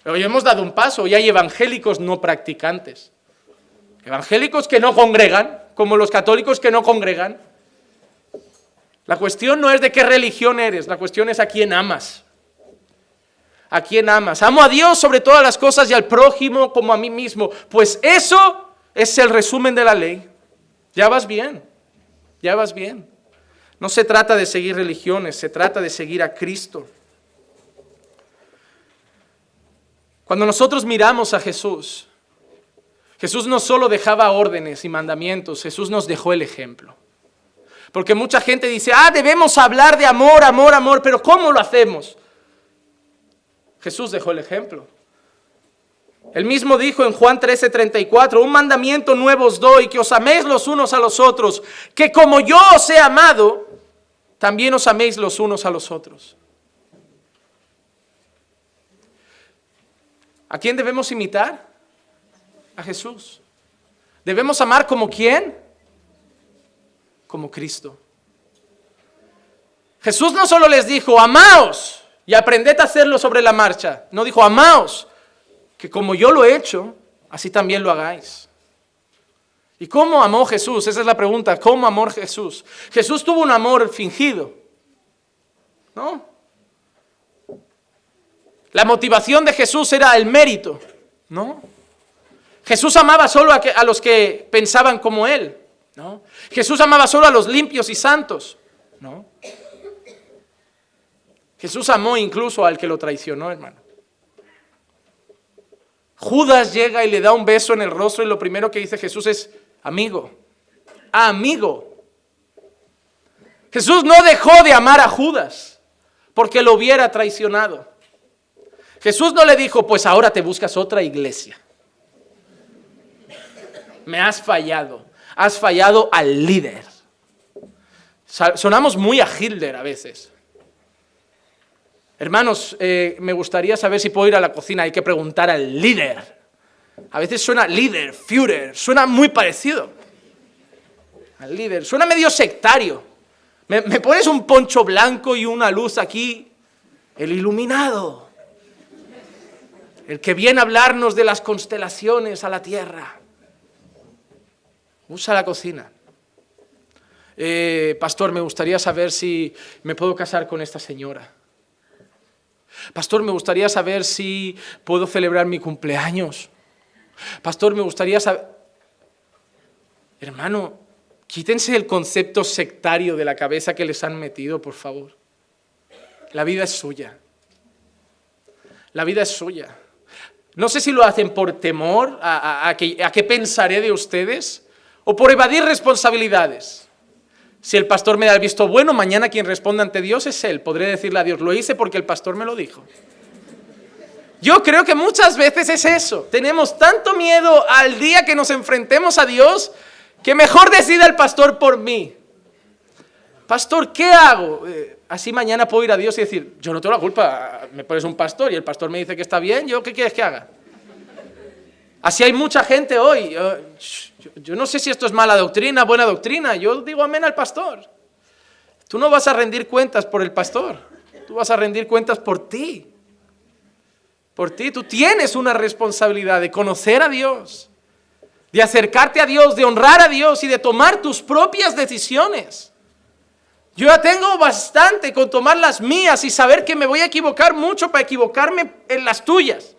Speaker 1: Pero hoy hemos dado un paso y hay evangélicos no practicantes. Evangélicos que no congregan, como los católicos que no congregan. La cuestión no es de qué religión eres, la cuestión es a quién amas. ¿A quién amas? Amo a Dios sobre todas las cosas y al prójimo como a mí mismo. Pues eso es el resumen de la ley. Ya vas bien, ya vas bien. No se trata de seguir religiones, se trata de seguir a Cristo. Cuando nosotros miramos a Jesús, Jesús no solo dejaba órdenes y mandamientos, Jesús nos dejó el ejemplo. Porque mucha gente dice, ah, debemos hablar de amor, amor, amor, pero ¿cómo lo hacemos? Jesús dejó el ejemplo. Él mismo dijo en Juan 13:34, un mandamiento nuevo os doy, que os améis los unos a los otros, que como yo os he amado, también os améis los unos a los otros. ¿A quién debemos imitar? a Jesús. Debemos amar como quién? Como Cristo. Jesús no solo les dijo, amaos y aprended a hacerlo sobre la marcha. No dijo, amaos, que como yo lo he hecho, así también lo hagáis. ¿Y cómo amó Jesús? Esa es la pregunta. ¿Cómo amó Jesús? Jesús tuvo un amor fingido. ¿No? La motivación de Jesús era el mérito. ¿No? Jesús amaba solo a, los que pensaban como Él. ¿no? Jesús amaba solo a los limpios y santos. ¿no? Jesús amó incluso al que lo traicionó, hermano. Judas llega y le da un beso en el rostro y lo primero que dice Jesús es, amigo, amigo. Jesús no dejó de amar a Judas porque lo hubiera traicionado. Jesús no le dijo, pues ahora te buscas otra iglesia me has fallado. Has fallado al líder. Sonamos muy a Hitler a veces. Hermanos, eh, me gustaría saber si puedo ir a la cocina. Hay que preguntar al líder. A veces suena líder, Führer, suena muy parecido. Al líder, suena medio sectario. Me, pones un poncho blanco y una luz aquí. El iluminado. El que viene a hablarnos de las constelaciones a la tierra. Usa la cocina. Eh, pastor, me gustaría saber si me puedo casar con esta señora. Pastor, me gustaría saber si puedo celebrar mi cumpleaños. Pastor, me gustaría saber... Hermano, quítense el concepto sectario de la cabeza que les han metido, por favor. La vida es suya. La vida es suya. No sé si lo hacen por temor a, que, a qué pensaré de ustedes o por evadir responsabilidades. Si el pastor me da el visto bueno, mañana quien responda ante Dios es él. Podré decirle a Dios, lo hice porque el pastor me lo dijo. Yo creo que muchas veces es eso. Tenemos tanto miedo al día que nos enfrentemos a Dios que mejor decida el pastor por mí. Pastor, ¿qué hago? Eh, así mañana puedo ir a Dios y decir, yo no tengo la culpa, me pones un pastor y el pastor me dice que está bien, ¿yo qué quieres que haga? Así hay mucha gente hoy. Yo, no sé si esto es mala doctrina, buena doctrina. Yo digo amén al pastor. Tú no vas a rendir cuentas por el pastor. Tú vas a rendir cuentas por ti. Por ti. Tú tienes una responsabilidad de conocer a Dios, de acercarte a Dios, de honrar a Dios y de tomar tus propias decisiones. Yo ya tengo bastante con tomar las mías y saber que me voy a equivocar mucho para equivocarme en las tuyas.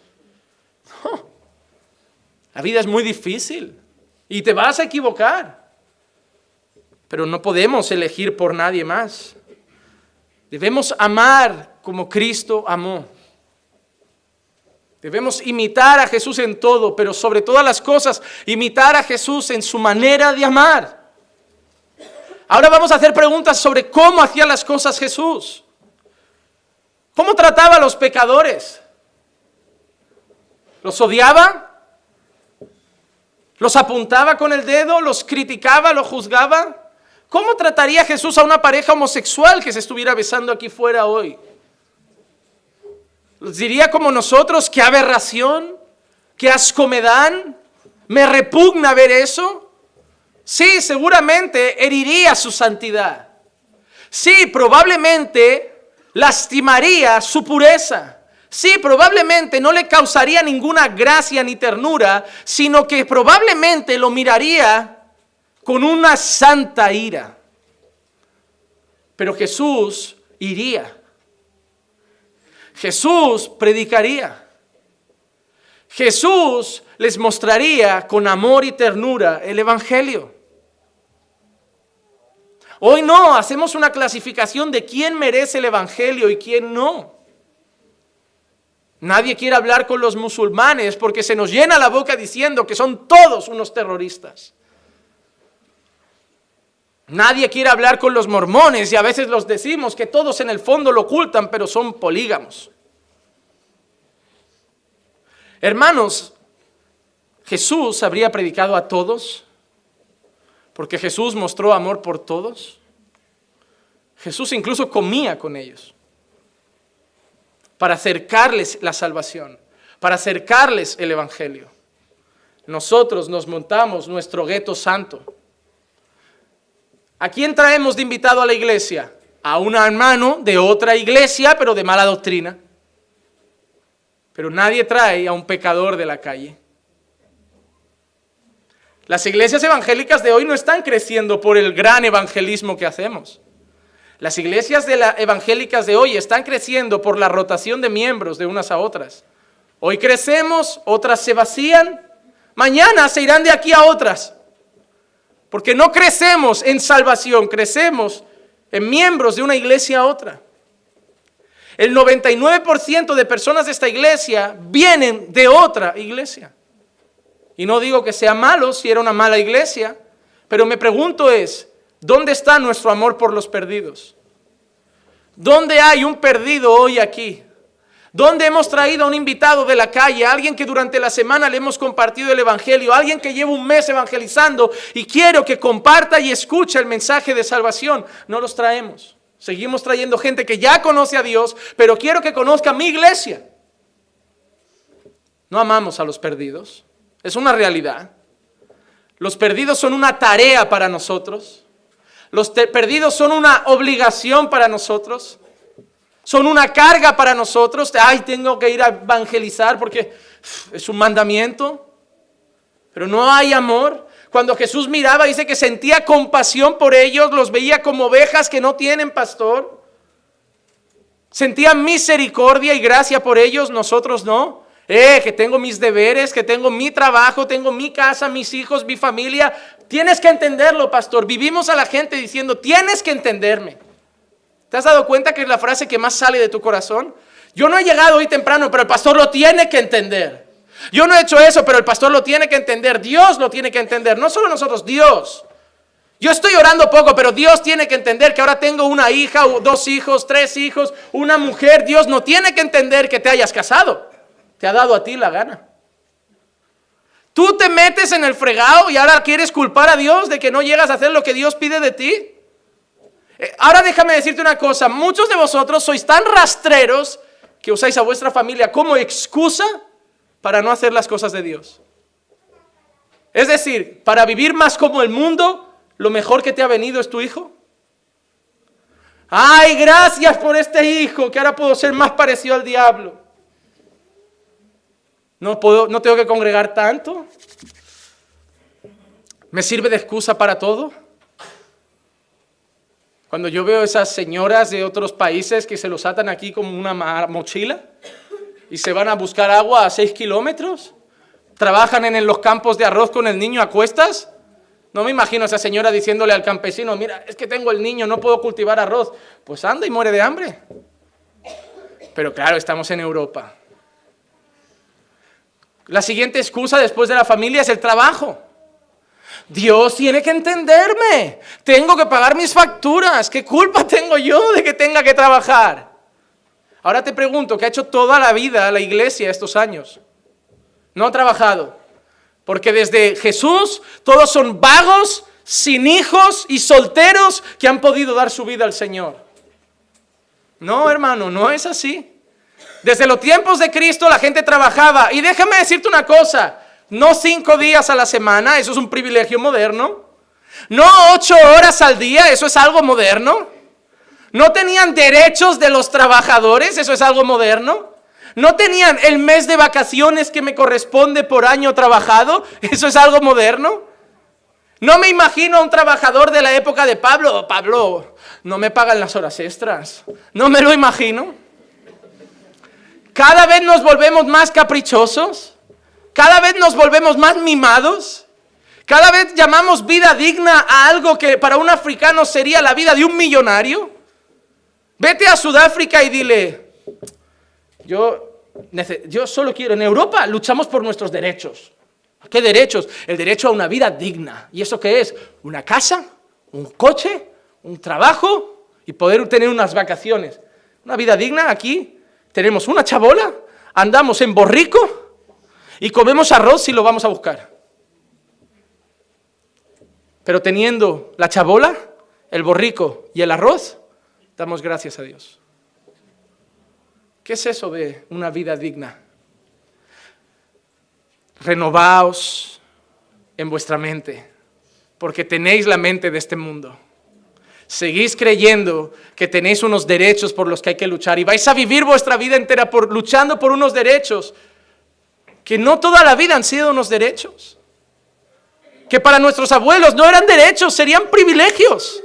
Speaker 1: La vida es muy difícil y te vas a equivocar. Pero no podemos elegir por nadie más. Debemos amar como Cristo amó. Debemos imitar a Jesús en todo, pero sobre todas las cosas, imitar a Jesús en su manera de amar. Ahora vamos a hacer preguntas sobre cómo hacía las cosas Jesús. ¿Cómo trataba a los pecadores? ¿Los odiaba? ¿Los apuntaba con el dedo? ¿Los criticaba? ¿Los juzgaba? ¿Cómo trataría Jesús a una pareja homosexual que se estuviera besando aquí fuera hoy? ¿Les diría como nosotros, qué aberración, qué asco me dan, me repugna ver eso? Sí, seguramente heriría su santidad. Sí, probablemente lastimaría su pureza. Sí, probablemente no le causaría ninguna gracia ni ternura, sino que probablemente lo miraría con una santa ira. Pero Jesús iría. Jesús predicaría. Jesús les mostraría con amor y ternura el Evangelio. Hoy no, hacemos una clasificación de quién merece el Evangelio y quién no. Nadie quiere hablar con los musulmanes porque se nos llena la boca diciendo que son todos unos terroristas. Nadie quiere hablar con los mormones y a veces los decimos que todos en el fondo lo ocultan, pero son polígamos. Hermanos, Jesús habría predicado a todos porque Jesús mostró amor por todos. Jesús incluso comía con ellos para acercarles la salvación, para acercarles el Evangelio. Nosotros nos montamos nuestro gueto santo. ¿A quién traemos de invitado a la iglesia? A un hermano de otra iglesia, pero de mala doctrina. Pero nadie trae a un pecador de la calle. Las iglesias evangélicas de hoy no están creciendo por el gran evangelismo que hacemos. Las iglesias de evangélicas de hoy están creciendo por la rotación de miembros de unas a otras. Hoy crecemos, otras se vacían, mañana se irán de aquí a otras. Porque no crecemos en salvación, crecemos en miembros de una iglesia a otra. El 99% de personas de esta iglesia vienen de otra iglesia. Y no digo que sea malo si era una mala iglesia, pero me pregunto es, ¿dónde está nuestro amor por los perdidos? ¿Dónde hay un perdido hoy aquí? ¿Dónde hemos traído a un invitado de la calle, alguien que durante la semana le hemos compartido el Evangelio, alguien que lleva un mes evangelizando y quiero que comparta y escuche el mensaje de salvación? No los traemos. Seguimos trayendo gente que ya conoce a Dios, pero quiero que conozca mi iglesia. No amamos a los perdidos. Es una realidad. Los perdidos son una tarea para nosotros. Los perdidos son una obligación para nosotros. Son una carga para nosotros. Ay, tengo que ir a evangelizar porque es un mandamiento. Pero no hay amor. Cuando Jesús miraba, dice que sentía compasión por ellos, los veía como ovejas que no tienen pastor. Sentía misericordia y gracia por ellos, nosotros no. Eh, que tengo mis deberes, que tengo mi trabajo, tengo mi casa, mis hijos, mi familia. Tienes que entenderlo, pastor. Vivimos a la gente diciendo, tienes que entenderme. ¿Te has dado cuenta que es la frase que más sale de tu corazón? Yo no he llegado hoy temprano, pero el pastor lo tiene que entender. Yo no he hecho eso, pero el pastor lo tiene que entender. Dios lo tiene que entender. No solo nosotros, Dios. Yo estoy orando poco, pero Dios tiene que entender que ahora tengo una hija, dos hijos, tres hijos, una mujer. Dios no tiene que entender que te hayas casado te ha dado a ti la gana. Tú te metes en el fregado y ahora quieres culpar a Dios de que no llegas a hacer lo que Dios pide de ti. Eh, ahora déjame decirte una cosa, muchos de vosotros sois tan rastreros que usáis a vuestra familia como excusa para no hacer las cosas de Dios. Es decir, para vivir más como el mundo, lo mejor que te ha venido es tu hijo. Ay, gracias por este hijo, que ahora puedo ser más parecido al diablo. No, puedo, no tengo que congregar tanto. ¿Me sirve de excusa para todo? Cuando yo veo esas señoras de otros países que se los atan aquí como una mochila y se van a buscar agua a seis kilómetros, trabajan en los campos de arroz con el niño a cuestas. No me imagino a esa señora diciéndole al campesino, mira, es que tengo el niño, no puedo cultivar arroz. Pues anda y muere de hambre. Pero claro, estamos en Europa. La siguiente excusa después de la familia es el trabajo. Dios tiene que entenderme. Tengo que pagar mis facturas. ¿Qué culpa tengo yo de que tenga que trabajar? Ahora te pregunto, ¿qué ha hecho toda la vida la iglesia estos años? no ha trabajado. Porque desde Jesús todos son vagos, sin hijos y solteros que han podido dar su vida al Señor. No, hermano, no es así. Desde los tiempos de Cristo la gente trabajaba. Y déjame decirte una cosa, no cinco días a la semana, eso es un privilegio moderno. No ocho horas al día, eso es algo moderno. No tenían derechos de los trabajadores, eso es algo moderno. No tenían el mes de vacaciones que me corresponde por año trabajado, eso es algo moderno. No me imagino a un trabajador de la época de Pablo, Pablo, no me pagan las horas extras. No me lo imagino. Cada vez nos volvemos más caprichosos. Cada vez nos volvemos más mimados. Cada vez llamamos vida digna a algo que para un africano sería la vida de un millonario. Vete a Sudáfrica y dile, yo, solo quiero, en Europa luchamos por nuestros derechos. ¿Qué derechos? El derecho a una vida digna. ¿Y eso qué es? Una casa, un coche, un trabajo y poder tener unas vacaciones. Una vida digna aquí. Tenemos una chabola, andamos en borrico y comemos arroz si lo vamos a buscar. Pero teniendo la chabola, el borrico y el arroz, damos gracias a Dios. ¿Qué es eso de una vida digna? Renovaos en vuestra mente, porque tenéis la mente de este mundo. Seguís creyendo que tenéis unos derechos por los que hay que luchar y vais a vivir vuestra vida entera luchando por unos derechos que no toda la vida han sido unos derechos. Que para nuestros abuelos no eran derechos, serían privilegios.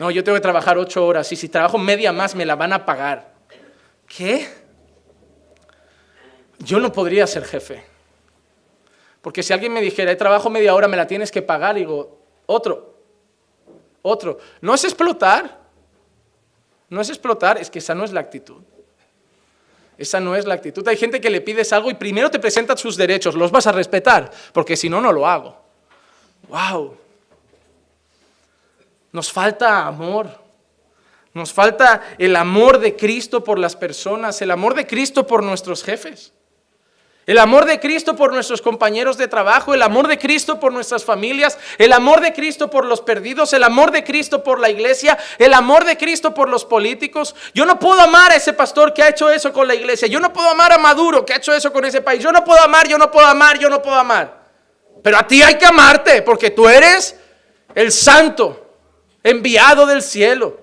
Speaker 1: No, yo tengo que trabajar ocho horas y si trabajo media más me la van a pagar. ¿Qué? yo no podría ser jefe. Porque si alguien me dijera, trabajo media hora, me la tienes que pagar, digo, otro, otro. No es explotar, no es explotar, es que esa no es la actitud. Esa no es la actitud. Hay gente que le pides algo y primero te presentan sus derechos, los vas a respetar, porque si no, no lo hago. ¡Wow! Nos falta amor. Nos falta el amor de Cristo por las personas, el amor de Cristo por nuestros jefes. El amor de Cristo por nuestros compañeros de trabajo, el amor de Cristo por nuestras familias, el amor de Cristo por los perdidos, el amor de Cristo por la iglesia, el amor de Cristo por los políticos. Yo no puedo amar a ese pastor que ha hecho eso con la iglesia. Yo no puedo amar a Maduro que ha hecho eso con ese país. Yo no puedo amar, yo no puedo amar, yo no puedo amar. Pero a ti hay que amarte porque tú eres el santo enviado del cielo.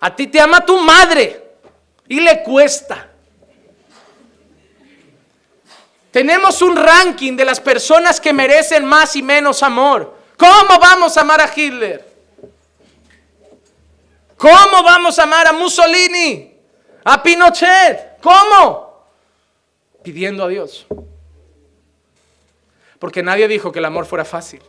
Speaker 1: A ti te ama tu madre y le cuesta. Tenemos un ranking de las personas que merecen más y menos amor. ¿Cómo vamos a amar a Hitler? ¿Cómo vamos a amar a Mussolini? ¿A Pinochet? ¿Cómo? Pidiendo a Dios. Porque nadie dijo que el amor fuera fácil.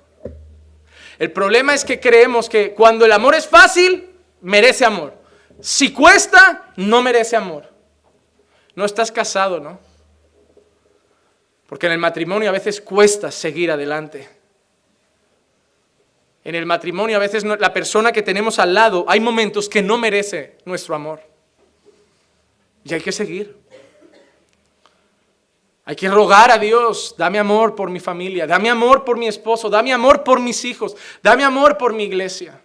Speaker 1: El problema es que creemos que cuando el amor es fácil, merece amor. Si cuesta, no merece amor. No estás casado, ¿no? Porque en el matrimonio a veces cuesta seguir adelante. En el matrimonio a veces la persona que tenemos al lado, hay momentos que no merece nuestro amor. Y hay que seguir. Hay que rogar a Dios, dame amor por mi familia, dame amor por mi esposo, dame amor por mis hijos, dame amor por mi iglesia.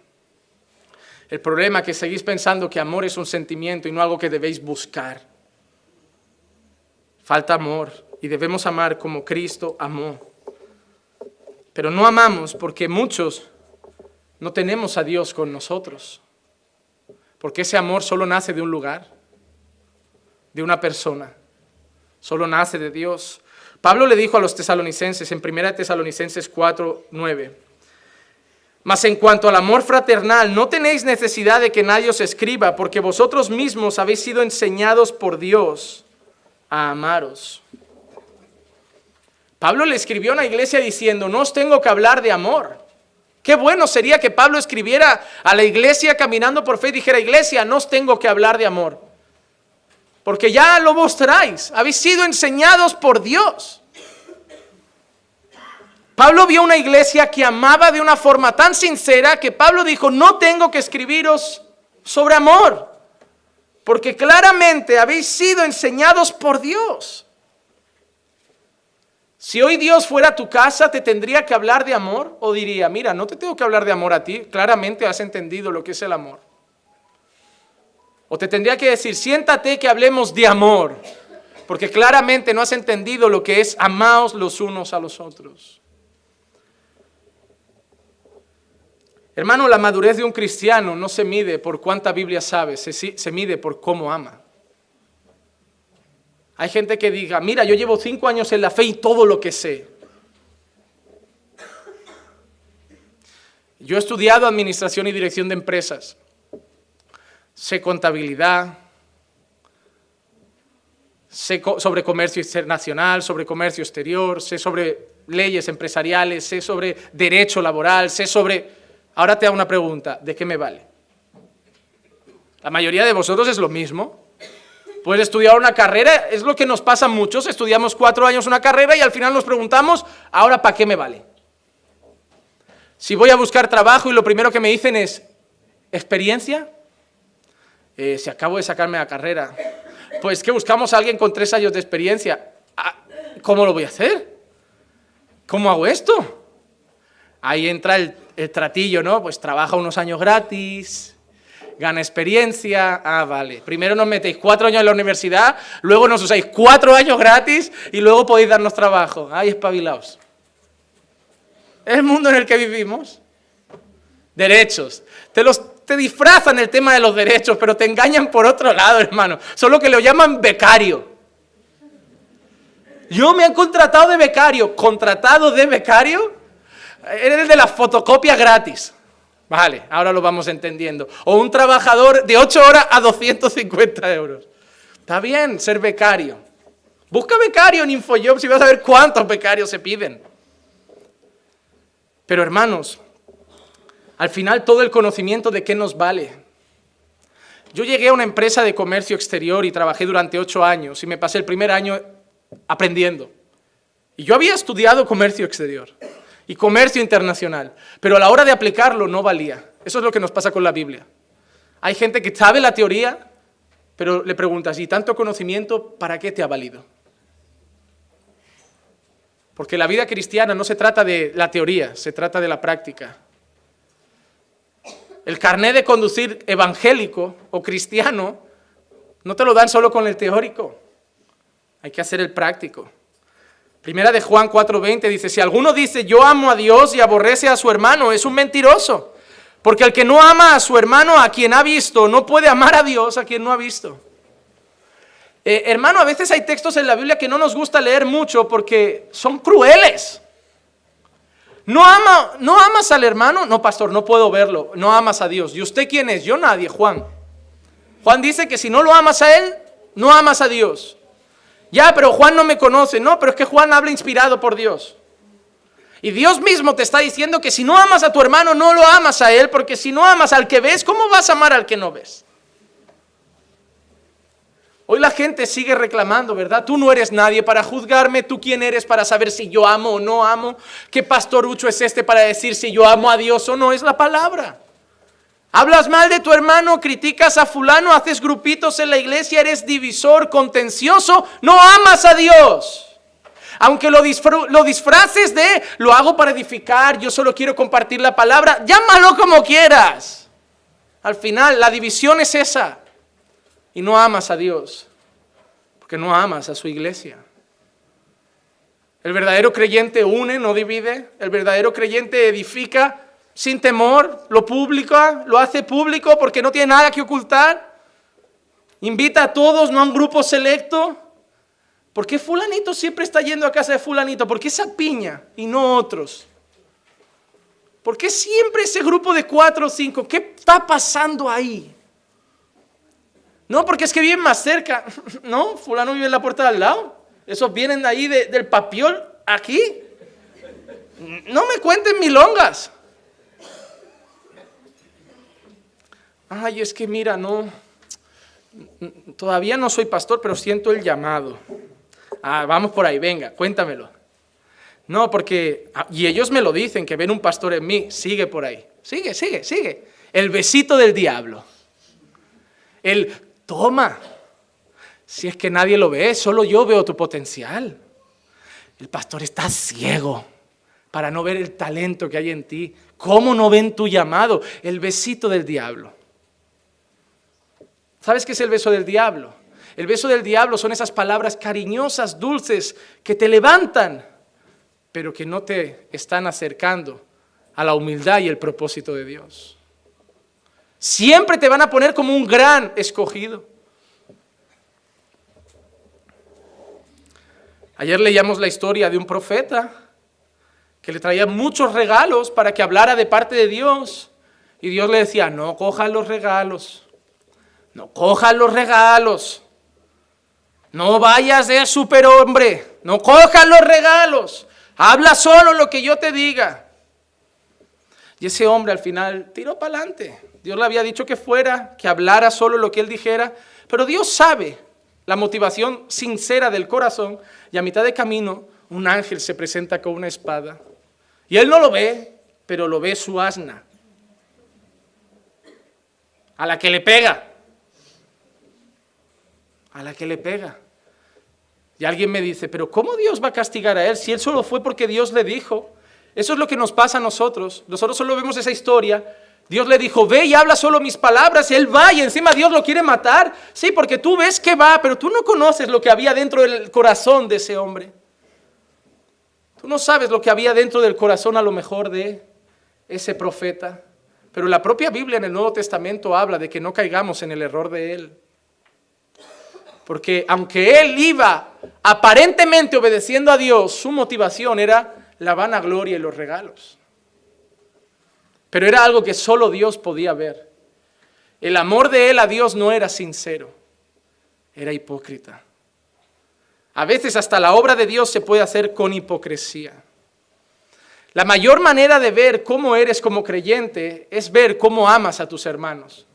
Speaker 1: El problema es que seguís pensando que amor es un sentimiento y no algo que debéis buscar. Falta amor y debemos amar como Cristo amó. Pero no amamos porque muchos no tenemos a Dios con nosotros. Porque ese amor solo nace de un lugar, de una persona. Solo nace de Dios. Pablo le dijo a los tesalonicenses en 1 Tesalonicenses 4, 9. Mas en cuanto al amor fraternal, no tenéis necesidad de que nadie os escriba, porque vosotros mismos habéis sido enseñados por Dios a amaros. Pablo le escribió a una iglesia diciendo, no os tengo que hablar de amor. Qué bueno sería que Pablo escribiera a la iglesia caminando por fe y dijera, iglesia, no os tengo que hablar de amor. Porque ya lo mostráis, habéis sido enseñados por Dios. Pablo vio una iglesia que amaba de una forma tan sincera que Pablo dijo, no tengo que escribiros sobre amor. porque claramente habéis sido enseñados por Dios. Si hoy Dios fuera a tu casa, ¿te tendría que hablar de amor? ¿O diría, mira, no te tengo que hablar de amor a ti, claramente has entendido lo que es el amor? ¿O te tendría que decir, siéntate que hablemos de amor? Porque claramente no has entendido lo que es amaos los unos a los otros. Hermano, la madurez de un cristiano no se mide por cuánta Biblia sabe, se, se, mide por cómo ama. Hay gente que diga, mira, yo llevo cinco años en la fe y todo lo que sé. Yo he estudiado administración y dirección de empresas. Sé contabilidad, sé sobre comercio internacional, sobre comercio exterior, sé sobre leyes empresariales, sé sobre derecho laboral, sé sobre Ahora te hago una pregunta, ¿de qué me vale? La mayoría de vosotros es lo mismo. Puedes estudiar una carrera, es lo que nos pasa a muchos, estudiamos cuatro años una carrera y al final nos preguntamos, ¿ahora para qué me vale? Si voy a buscar trabajo y lo primero que me dicen es, ¿experiencia? Eh, si acabo de sacarme la carrera, pues que buscamos a alguien con tres años de experiencia. Ah, ¿Cómo lo voy a hacer? ¿Cómo hago esto? Ahí entra el, tratillo, ¿no? Pues trabaja unos años gratis, gana experiencia. Ah, vale. Primero nos metéis cuatro años en la universidad, luego nos usáis cuatro años gratis y luego podéis darnos trabajo. Ay, espabilaos. Es el mundo en el que vivimos. Derechos. Te, los, te disfrazan el tema de los derechos, pero te engañan por otro lado, hermano. Solo que lo llaman becario. Yo me han contratado de becario. ¿Contratado de becario? Eres de la fotocopia gratis. Vale, ahora lo vamos entendiendo. O un trabajador de 8 horas a 250 euros. Está bien ser becario. Busca becario en InfoJobs y vas a ver cuántos becarios se piden. Pero hermanos, al final todo el conocimiento de qué nos vale. Yo llegué a una empresa de comercio exterior y trabajé durante ocho años y me pasé el primer año aprendiendo. Y yo había estudiado comercio exterior y comercio internacional, pero a la hora de aplicarlo no valía. Eso es lo que nos pasa con la Biblia. Hay gente que sabe la teoría, pero le preguntas, ¿y tanto conocimiento para qué te ha valido? Porque la vida cristiana no se trata de la teoría, se trata de la práctica. El carné de conducir evangélico o cristiano no te lo dan solo con el teórico, hay que hacer el práctico. Primera de Juan 4:20 dice, si alguno dice yo amo a Dios y aborrece a su hermano, es un mentiroso. Porque el que no ama a su hermano, a quien ha visto, no puede amar a Dios a quien no ha visto. Eh, hermano, a veces hay textos en la Biblia que no nos gusta leer mucho porque son crueles. No, ama, no amas al hermano, no pastor, no puedo verlo, no amas a Dios. ¿Y usted quién es? Yo nadie, Juan. Juan dice que si no lo amas a Él, no amas a Dios. Ya, pero Juan no me conoce. No, pero es que Juan habla inspirado por Dios. Y Dios mismo te está diciendo que si no amas a tu hermano, no lo amas a él, porque si no amas al que ves, ¿cómo vas a amar al que no ves? Hoy la gente sigue reclamando, ¿verdad? Tú no eres nadie para juzgarme, tú quién eres para saber si yo amo o no amo, qué pastorucho es este para decir si yo amo a Dios o no, es la palabra. Hablas mal de tu hermano, criticas a fulano, haces grupitos en la iglesia, eres divisor, contencioso, no amas a Dios. Aunque lo, disfraces de, lo hago para edificar, yo solo quiero compartir la palabra, llámalo como quieras. Al final, la división es esa. Y no amas a Dios, porque no amas a su iglesia. El verdadero creyente une, no divide. El verdadero creyente edifica, sin temor, lo publica, lo hace público porque no tiene nada que ocultar. Invita a todos, no a un grupo selecto. ¿Por qué fulanito siempre está yendo a casa de fulanito? ¿Por qué esa piña y no otros? ¿Por qué siempre ese grupo de cuatro o cinco? ¿Qué está pasando ahí? No, porque es que viven más cerca. No, fulano vive en la puerta de al lado. Esos vienen de ahí del papiol aquí. No me cuenten milongas. Ay, es que mira, no, todavía no soy pastor, pero siento el llamado. Ah, vamos por ahí, venga, cuéntamelo. No, porque, ah, y ellos me lo dicen, que ven un pastor en mí, sigue por ahí. Sigue, sigue, sigue. El besito del diablo. El, toma. Si es que nadie lo ve, solo yo veo tu potencial. El pastor está ciego para no ver el talento que hay en ti. ¿Cómo no ven tu llamado? El besito del diablo. ¿Sabes qué es el beso del diablo? El beso del diablo son esas palabras cariñosas, dulces, que te levantan, pero que no te están acercando a la humildad y el propósito de Dios. Siempre te van a poner como un gran escogido. Ayer leíamos la historia de un profeta que le traía muchos regalos para que hablara de parte de Dios. Y Dios le decía, no cojas los regalos, no cojas los regalos, no vayas de superhombre, no cojas los regalos, habla solo lo que yo te diga. Y ese hombre al final tiró para adelante. Dios le había dicho que fuera, que hablara solo lo que él dijera, pero Dios sabe la motivación sincera del corazón y a mitad de camino un ángel se presenta con una espada. Y él no lo ve, pero lo ve su asna, a la que le pega, a la que le pega. Y alguien me dice, pero ¿cómo Dios va a castigar a él si él solo fue porque Dios le dijo? Eso es lo que nos pasa a nosotros. Nosotros solo vemos esa historia. Dios le dijo, ve y habla solo mis palabras. Él va y encima Dios lo quiere matar. Sí, porque tú ves que va, pero tú no conoces lo que había dentro del corazón de ese hombre. Tú no sabes lo que había dentro del corazón a lo mejor de ese profeta, pero la propia Biblia en el Nuevo Testamento habla de que no caigamos en el error de él. Porque aunque él iba aparentemente obedeciendo a Dios, su motivación era la vanagloria y los regalos. Pero era algo que solo Dios podía ver. El amor de él a Dios no era sincero, era hipócrita. A veces hasta la obra de Dios se puede hacer con hipocresía. La mayor manera de ver cómo eres como creyente es ver cómo amas a tus hermanos.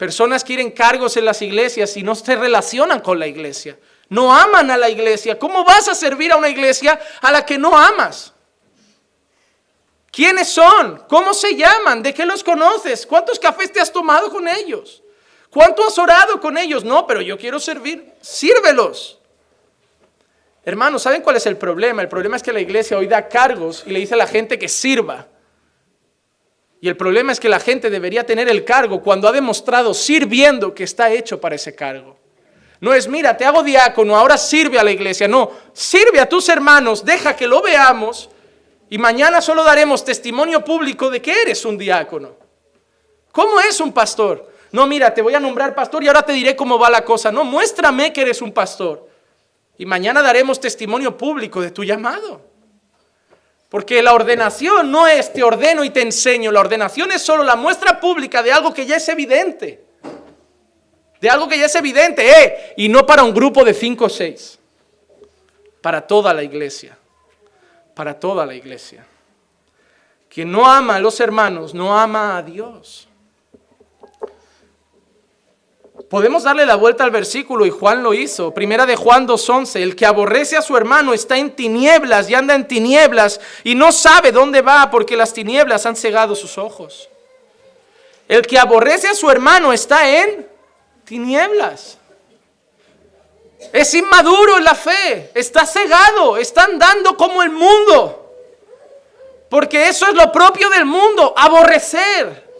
Speaker 1: Personas quieren cargos en las iglesias y no se relacionan con la iglesia. No aman a la iglesia. ¿Cómo vas a servir a una iglesia a la que no amas? ¿Quiénes son? ¿Cómo se llaman? ¿De qué los conoces? ¿Cuántos cafés te has tomado con ellos? ¿Cuánto has orado con ellos? No, pero yo quiero servir. Sírvelos. Hermanos, ¿saben cuál es el problema? El problema es que la iglesia hoy da cargos y le dice a la gente que sirva. Y el problema es que la gente debería tener el cargo cuando ha demostrado sirviendo que está hecho para ese cargo. No es, mira, te hago diácono, ahora sirve a la iglesia. No, sirve a tus hermanos, deja que lo veamos y mañana solo daremos testimonio público de que eres un diácono. ¿Cómo es un pastor? No, mira, te voy a nombrar pastor y ahora te diré cómo va la cosa. No, muéstrame que eres un pastor. Y mañana daremos testimonio público de tu llamado. Porque la ordenación no es te ordeno y te enseño. La ordenación es solo la muestra pública de algo que ya es evidente. De algo que ya es evidente. Eh, y no para un grupo de cinco o seis. Para toda la iglesia. Para toda la iglesia. Quien no ama a los hermanos no ama a Dios. Podemos darle la vuelta al versículo y Juan lo hizo. Primera de Juan 2.11. El que aborrece a su hermano está en tinieblas y anda en tinieblas y no sabe dónde va porque las tinieblas han cegado sus ojos. El que aborrece a su hermano está en tinieblas. Es inmaduro en la fe, está cegado, está andando como el mundo. Porque eso es lo propio del mundo, aborrecer.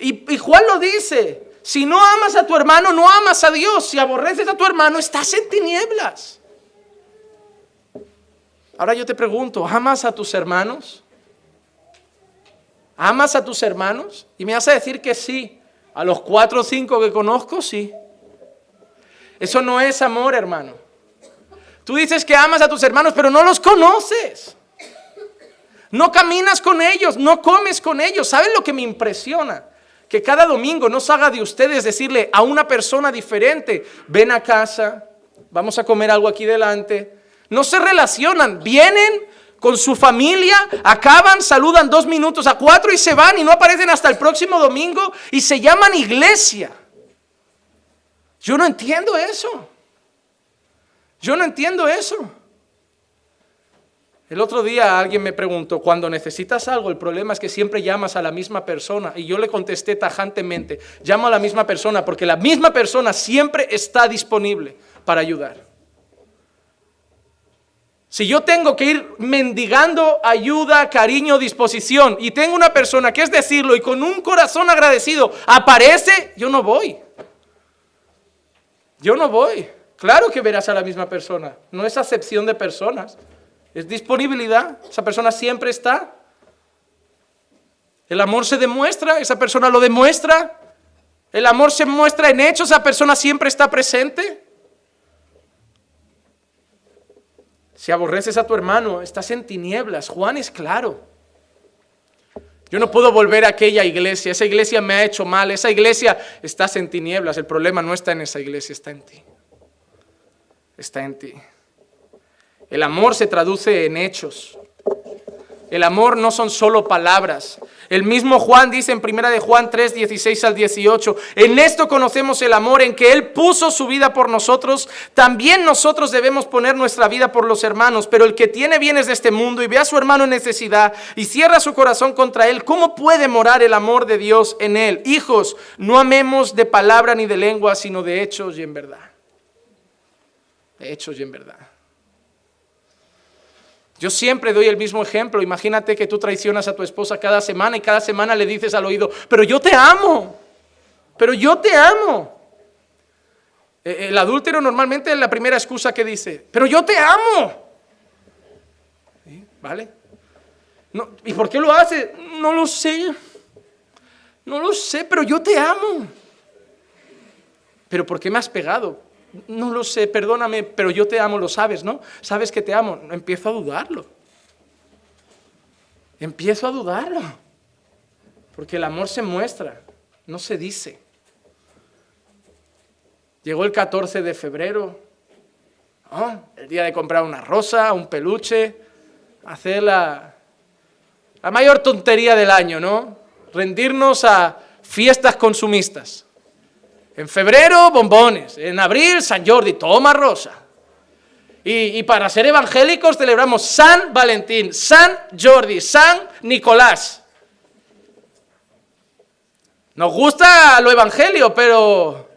Speaker 1: Y, y Juan lo dice, si no amas a tu hermano, no amas a Dios. Si aborreces a tu hermano, estás en tinieblas. Ahora yo te pregunto, ¿amas a tus hermanos? ¿Amas a tus hermanos? Y me a decir que sí. A los cuatro o cinco que conozco, sí. Eso no es amor, hermano. Tú dices que amas a tus hermanos, pero no los conoces. No caminas con ellos, no comes con ellos. ¿Saben lo que me impresiona? Que cada domingo no haga de ustedes decirle a una persona diferente, ven a casa, vamos a comer algo aquí delante. No se relacionan, vienen con su familia, acaban, saludan dos minutos a cuatro y se van y no aparecen hasta el próximo domingo y se llaman iglesia. Yo no entiendo eso. Yo no entiendo eso. El otro día alguien me preguntó, cuando necesitas algo, el problema es que siempre llamas a la misma persona. Y yo le contesté tajantemente, llamo a la misma persona porque la misma persona siempre está disponible para ayudar. Si yo tengo que ir mendigando ayuda, cariño, disposición, y tengo una persona que es decirlo y con un corazón agradecido aparece, yo no voy. Yo no voy. Claro que verás a la misma persona. No es acepción de personas. Es disponibilidad. Esa persona siempre está. El amor se demuestra, esa persona lo demuestra. El amor se muestra en hechos, esa persona siempre está presente. Si aborreces a tu hermano, estás en tinieblas. Juan es claro. Yo no puedo volver a aquella iglesia. Esa iglesia me ha hecho mal. Esa iglesia estás en tinieblas. El problema no está en esa iglesia, está en ti. Está en ti. El amor se traduce en hechos. El amor no son solo palabras. El mismo Juan dice en primera de Juan 3, 16 al 18, en esto conocemos el amor en que Él puso su vida por nosotros, también nosotros debemos poner nuestra vida por los hermanos, pero el que tiene bienes de este mundo y ve a su hermano en necesidad y cierra su corazón contra Él, ¿cómo puede morar el amor de Dios en Él? Hijos, no amemos de palabra ni de lengua, sino de hechos y en verdad. De hechos y en verdad. Yo siempre doy el mismo ejemplo. Imagínate que tú traicionas a tu esposa cada semana y cada semana le dices al oído, pero yo te amo, pero yo te amo. E, el adúltero normalmente es la primera excusa que dice, pero yo te amo. ¿Vale? ¿Y por qué lo hace? No lo sé. No lo sé, pero yo te amo. ¿Pero por qué me has pegado? No lo sé, perdóname, pero yo te amo, lo sabes, ¿no? Sabes que te amo. Empiezo a dudarlo. Empiezo a dudarlo. Porque el amor se muestra, no se dice. Llegó el 14 de febrero, el día de comprar una rosa, un peluche, hacer la, la mayor tontería del año, ¿no? Rendirnos a fiestas consumistas. En febrero, bombones. En abril, San Jordi, toma rosa. Y, para ser evangélicos celebramos San Valentín, San Jordi, San Nicolás. Nos gusta lo evangelio, pero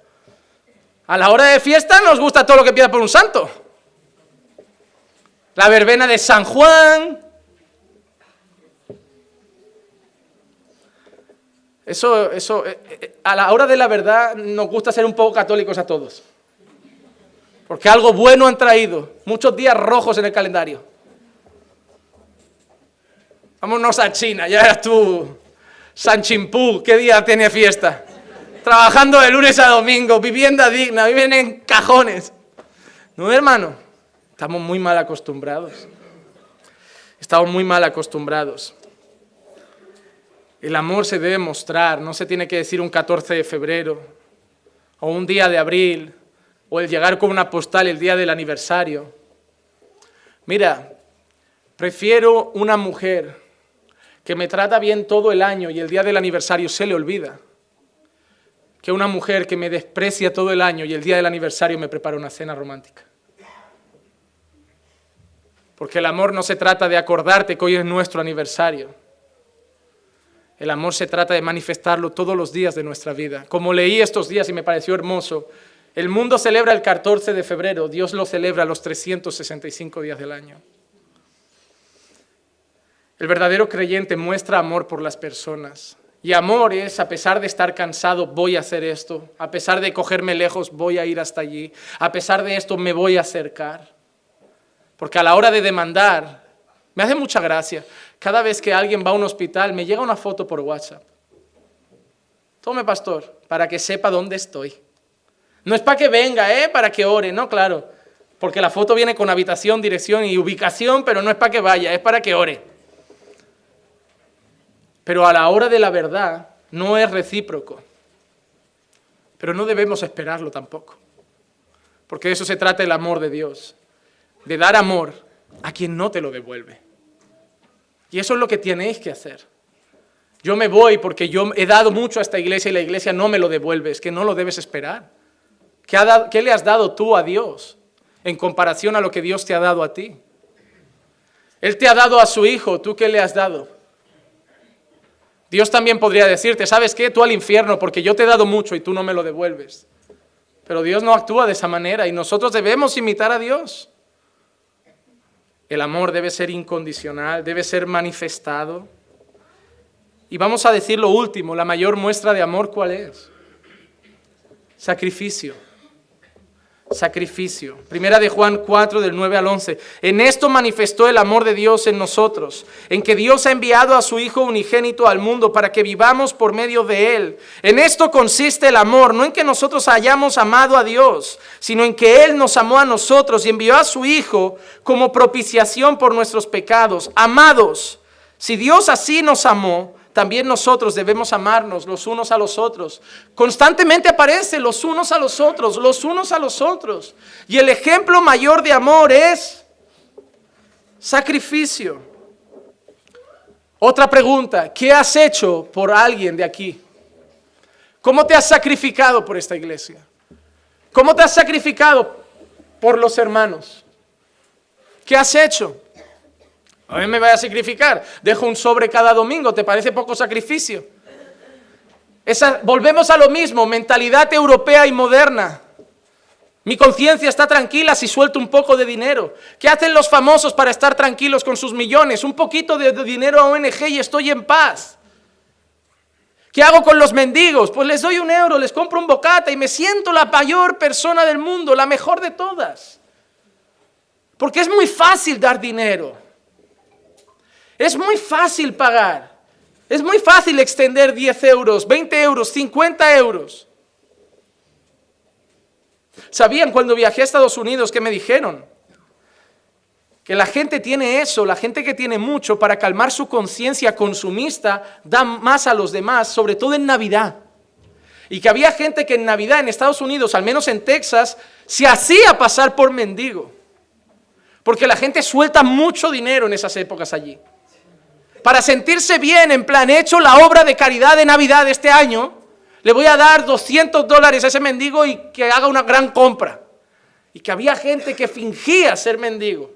Speaker 1: a la hora de fiesta nos gusta todo lo que pida por un santo. La verbena de San Juan, Eso, eso, eh, eh, a la hora de la verdad nos gusta ser un poco católicos a todos. Porque algo bueno han traído. Muchos días rojos en el calendario. Vámonos a China, ya eras tú. San Chimpú, ¿qué día tiene fiesta? Trabajando de lunes a domingo, vivienda digna, viven en cajones. No, hermano, estamos muy mal acostumbrados. Estamos muy mal acostumbrados. El amor se debe mostrar, no se tiene que decir un 14 de febrero, o un día de abril, o el llegar con una postal el día del aniversario. Mira, prefiero una mujer que me trata bien todo el año y el día del aniversario se le olvida, que una mujer que me desprecia todo el año y el día del aniversario me prepara una cena romántica. Porque el amor no se trata de acordarte que hoy es nuestro aniversario el amor se trata de manifestarlo todos los días de nuestra vida. Como leí estos días y me pareció hermoso, el mundo celebra el 14 de febrero, Dios lo celebra los 365 días del año. El verdadero creyente muestra amor por las personas. Y amor es, a pesar de estar cansado, voy a hacer esto. A pesar de cogerme lejos, voy a ir hasta allí. A pesar de esto, me voy a acercar. Porque a la hora de demandar, me hace mucha gracia. Cada vez que alguien va a un hospital, me llega una foto por WhatsApp. Tome, pastor, para que sepa dónde estoy. No es para que venga, ¿eh? Para que ore, no, claro. Porque la foto viene con habitación, dirección y ubicación, pero no es para que vaya, es para que ore. Pero a la hora de la verdad no es recíproco. Pero no debemos esperarlo tampoco. Porque de eso se trata el amor de Dios. De dar amor a quien no te lo devuelve. Y eso es lo que tenéis que hacer. Yo me voy porque yo he dado mucho a esta iglesia y la iglesia no me lo devuelve. Es que no lo debes esperar. ¿Qué, le has dado tú a Dios en comparación a lo que Dios te ha dado a ti? Él te ha dado a su hijo, ¿tú qué le has dado? Dios también podría decirte, ¿sabes qué? Tú al infierno porque yo te he dado mucho y tú no me lo devuelves. Pero Dios no actúa de esa manera y nosotros debemos imitar a Dios. El amor debe ser incondicional, debe ser manifestado. Y vamos a decir lo último, la mayor muestra de amor, ¿cuál es? Sacrificio sacrificio. Primera de Juan 4 del 9 al 11. En esto manifestó el amor de Dios en nosotros, en que Dios ha enviado a su Hijo unigénito al mundo para que vivamos por medio de Él. En esto consiste el amor, no en que nosotros hayamos amado a Dios, sino en que Él nos amó a nosotros y envió a su Hijo como propiciación por nuestros pecados. Amados, si Dios así nos amó, también nosotros debemos amarnos los unos a los otros. Constantemente aparece los unos a los otros, los unos a los otros. Y el ejemplo mayor de amor es sacrificio. Otra pregunta, ¿qué has hecho por alguien de aquí? ¿Cómo te has sacrificado por esta iglesia? ¿Cómo te has sacrificado por los hermanos? ¿Qué has hecho? A mí me voy a sacrificar. Dejo un sobre cada domingo. ¿Te parece poco sacrificio? Volvemos a lo mismo, mentalidad europea y moderna. Mi conciencia está tranquila si suelto un poco de dinero. ¿Qué hacen los famosos para estar tranquilos con sus millones? Un poquito de, de dinero a ONG y estoy en paz. ¿Qué hago con los mendigos? Pues les doy un euro, les compro un bocata y me siento la mayor persona del mundo, la mejor de todas. Porque es muy fácil dar dinero. Es muy fácil pagar. Es muy fácil extender 10 euros, 20 euros, 50 euros. ¿Sabían cuando viajé a Estados Unidos que me dijeron? Que la gente tiene eso, la gente que tiene mucho para calmar su conciencia consumista, da más a los demás, sobre todo en Navidad. Y que había gente que en Navidad en Estados Unidos, al menos en Texas, se hacía pasar por mendigo. Porque la gente suelta mucho dinero en esas épocas allí para sentirse bien, en plan, he hecho la obra de caridad de Navidad de este año, le voy a dar 200 dólares a ese mendigo y que haga una gran compra. Y que había gente que fingía ser mendigo.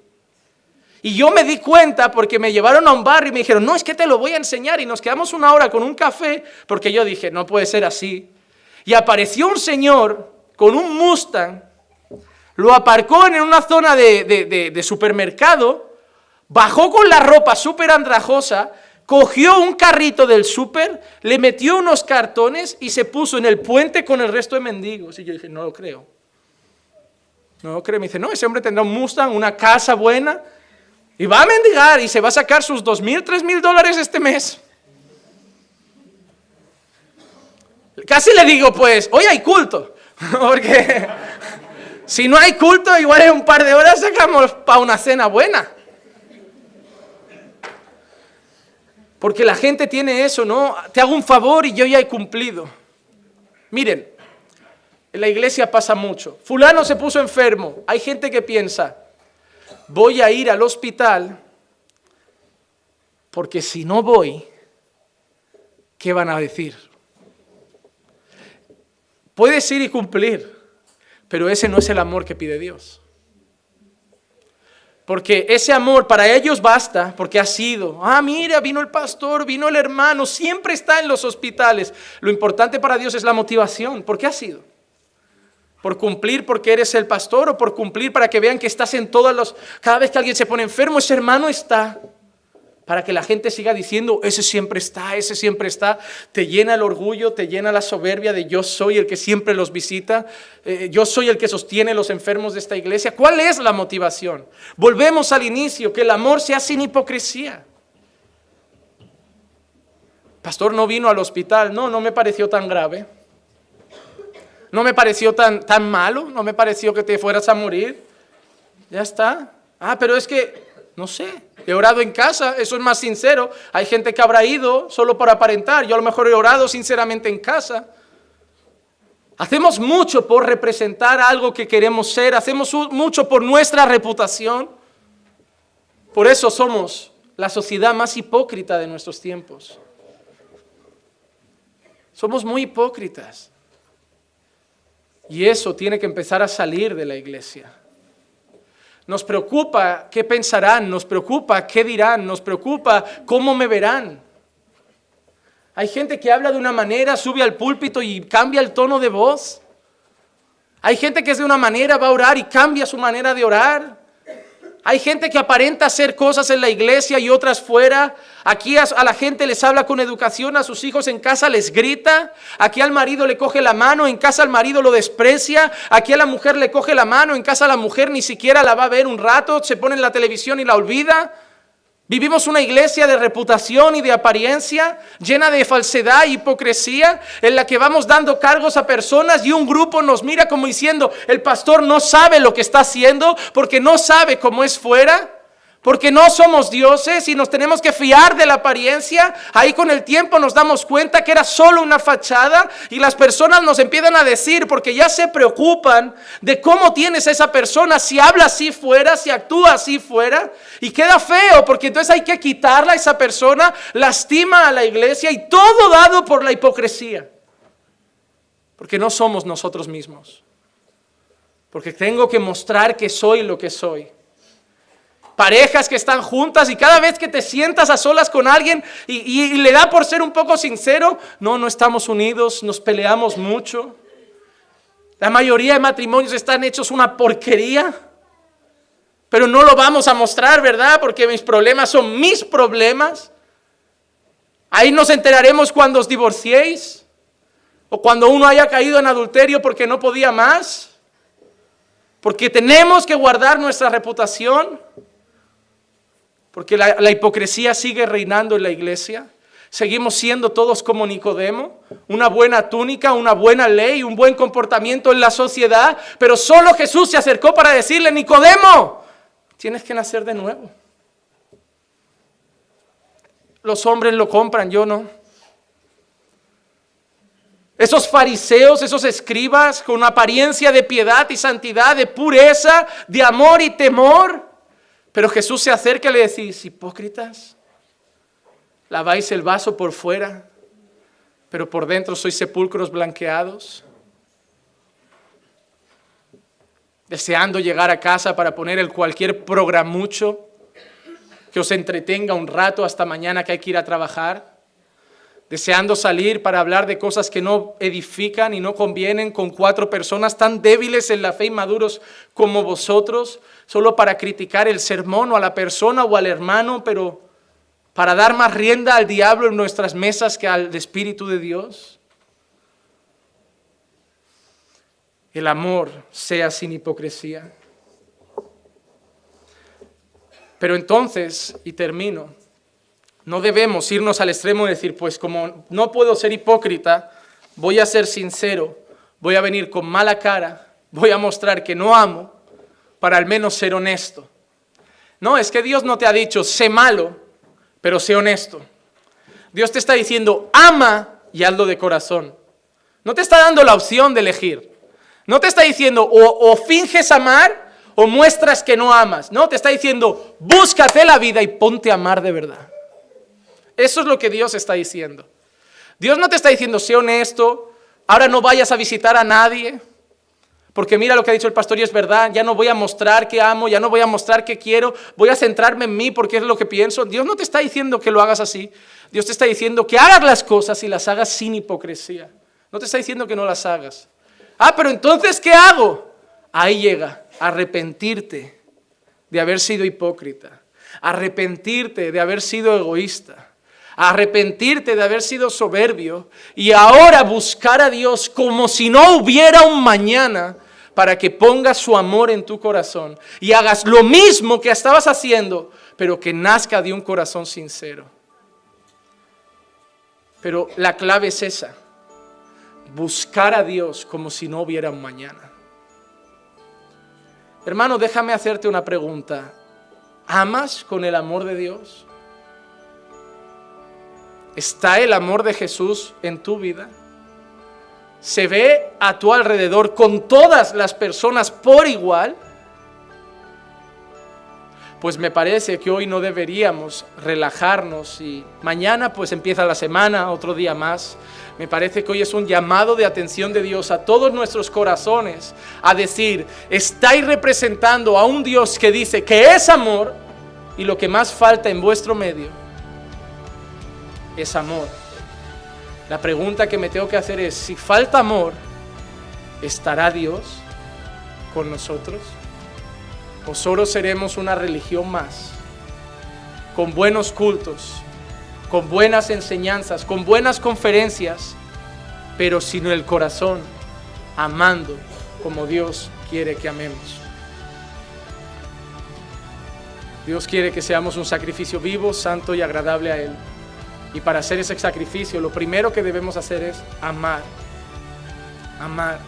Speaker 1: Y yo me di cuenta porque me llevaron a un bar y me dijeron, no, es que te lo voy a enseñar. Y nos quedamos una hora con un café porque yo dije, no puede ser así. Y apareció un señor con un Mustang, lo aparcó en una zona de supermercado bajó con la ropa súper andrajosa, cogió un carrito del súper, le metió unos cartones y se puso en el puente con el resto de mendigos. Y yo dije, no lo creo. No lo creo. Me dice, no, ese hombre tendrá un Mustang, una casa buena, y va a mendigar y se va a sacar sus dos mil, tres mil dólares este mes. Casi le digo, pues, hoy hay culto. Porque si no hay culto, igual en un par de horas sacamos para una cena buena. Porque la gente tiene eso, ¿no? Te hago un favor y yo ya he cumplido. Miren, en la iglesia pasa mucho. Fulano se puso enfermo. Hay gente que piensa, voy a ir al hospital porque si no voy, ¿qué van a decir? Puedes ir y cumplir, pero ese no es el amor que pide Dios. Porque ese amor para ellos basta, porque ha sido, ah, mira, vino el pastor, vino el hermano, siempre está en los hospitales. Lo importante para Dios es la motivación. ¿Por qué ha sido? ¿Por cumplir porque eres el pastor o por cumplir para que vean que estás en todos los... Cada vez que alguien se pone enfermo, ese hermano está para que la gente siga diciendo, ese siempre está, ese siempre está, te llena el orgullo, te llena la soberbia de yo soy el que siempre los visita, eh, yo soy el que sostiene los enfermos de esta iglesia. ¿Cuál es la motivación? Volvemos al inicio, que el amor sea sin hipocresía. Pastor no vino al hospital, no, no me pareció tan grave. No me pareció tan, tan malo, no me pareció que te fueras a morir. Ya está. Ah, pero es que, no sé, He orado en casa, eso es más sincero. Hay gente que habrá ido solo para aparentar. Yo a lo mejor he orado sinceramente en casa. Hacemos mucho por representar algo que queremos ser, hacemos mucho por nuestra reputación. Por eso somos la sociedad más hipócrita de nuestros tiempos. Somos muy hipócritas. Y eso tiene que empezar a salir de la iglesia. Nos preocupa qué pensarán, nos preocupa qué dirán, nos preocupa cómo me verán. Hay gente que habla de una manera, sube al púlpito y cambia el tono de voz. Hay gente que es de una manera, va a orar y cambia su manera de orar. Hay gente que aparenta hacer cosas en la iglesia y otras fuera. Aquí a, la gente les habla con educación, a sus hijos en casa les grita. Aquí al marido le coge la mano, en casa al marido lo desprecia. Aquí a la mujer le coge la mano, en casa la mujer ni siquiera la va a ver un rato, se pone en la televisión y la olvida. Vivimos una iglesia de reputación y de apariencia, llena de falsedad e hipocresía, en la que vamos dando cargos a personas y un grupo nos mira como diciendo, el pastor no sabe lo que está haciendo porque no sabe cómo es fuera. Porque no somos dioses y nos tenemos que fiar de la apariencia. Ahí con el tiempo nos damos cuenta que era solo una fachada y las personas nos empiezan a decir, porque ya se preocupan de cómo tienes a esa persona, si habla así fuera, si actúa así fuera. Y queda feo porque entonces hay que quitarla a esa persona, lastima a la iglesia y todo dado por la hipocresía. Porque no somos nosotros mismos. Porque tengo que mostrar que soy lo que soy parejas que están juntas y cada vez que te sientas a solas con alguien y, le da por ser un poco sincero, no, no estamos unidos, nos peleamos mucho. La mayoría de matrimonios están hechos una porquería, pero no lo vamos a mostrar, ¿verdad? Porque mis problemas son mis problemas. Ahí nos enteraremos cuando os divorciéis o cuando uno haya caído en adulterio porque no podía más. Porque tenemos que guardar nuestra reputación. Porque la, hipocresía sigue reinando en la iglesia. Seguimos siendo todos como Nicodemo, una buena túnica, una buena ley, un buen comportamiento en la sociedad, pero solo Jesús se acercó para decirle, Nicodemo, tienes que nacer de nuevo. Los hombres lo compran, yo no. Esos fariseos, esos escribas con apariencia de piedad y santidad, de pureza, de amor y temor, pero Jesús se acerca y le dice, hipócritas, laváis el vaso por fuera, pero por dentro sois sepulcros blanqueados, deseando llegar a casa para poner el cualquier programucho que os entretenga un rato hasta mañana que hay que ir a trabajar deseando salir para hablar de cosas que no edifican y no convienen con cuatro personas tan débiles en la fe y maduros como vosotros, solo para criticar el sermón o a la persona o al hermano, pero para dar más rienda al diablo en nuestras mesas que al Espíritu de Dios. El amor sea sin hipocresía. Pero entonces, y termino, no debemos irnos al extremo de decir, pues como no puedo ser hipócrita, voy a ser sincero, voy a venir con mala cara, voy a mostrar que no amo, para al menos ser honesto. No, es que Dios no te ha dicho, sé malo, pero sé honesto. Dios te está diciendo, ama y hazlo de corazón. No te está dando la opción de elegir. No te está diciendo, o, finges amar o muestras que no amas. No, te está diciendo, búscate la vida y ponte a amar de verdad. Eso es lo que Dios está diciendo. Dios no te está diciendo, sé honesto, ahora no vayas a visitar a nadie, porque mira lo que ha dicho el pastor y es verdad, ya no voy a mostrar que amo, ya no voy a mostrar que quiero, voy a centrarme en mí porque es lo que pienso. Dios no te está diciendo que lo hagas así, Dios te está diciendo que hagas las cosas y las hagas sin hipocresía. No te está diciendo que no las hagas. Ah, pero entonces, ¿qué hago? Ahí llega, arrepentirte de haber sido hipócrita, arrepentirte de haber sido egoísta arrepentirte de haber sido soberbio y ahora buscar a Dios como si no hubiera un mañana para que pongas su amor en tu corazón y hagas lo mismo que estabas haciendo, pero que nazca de un corazón sincero. Pero la clave es esa, buscar a Dios como si no hubiera un mañana. Hermano, déjame hacerte una pregunta. ¿Amas con el amor de Dios? ¿Está el amor de Jesús en tu vida? ¿Se ve a tu alrededor con todas las personas por igual? pues me parece que hoy no deberíamos relajarnos y mañana pues empieza la semana, otro día más. Me parece que hoy es un llamado de atención de Dios a todos nuestros corazones a decir, estáis representando a un Dios que dice que es amor y lo que más falta en vuestro medio es amor. La pregunta que me tengo que hacer es, si falta amor, ¿estará Dios con nosotros? ¿O solo seremos una religión más? Con buenos cultos, con buenas enseñanzas, con buenas conferencias, pero sin el corazón, amando como Dios quiere que amemos. Dios quiere que seamos un sacrificio vivo, santo y agradable a Él. Y para hacer ese sacrificio, lo primero que debemos hacer es amar. Amar.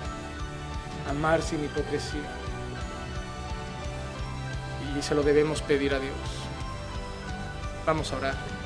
Speaker 1: Amar sin hipocresía. Y se lo debemos pedir a Dios. Vamos a orar.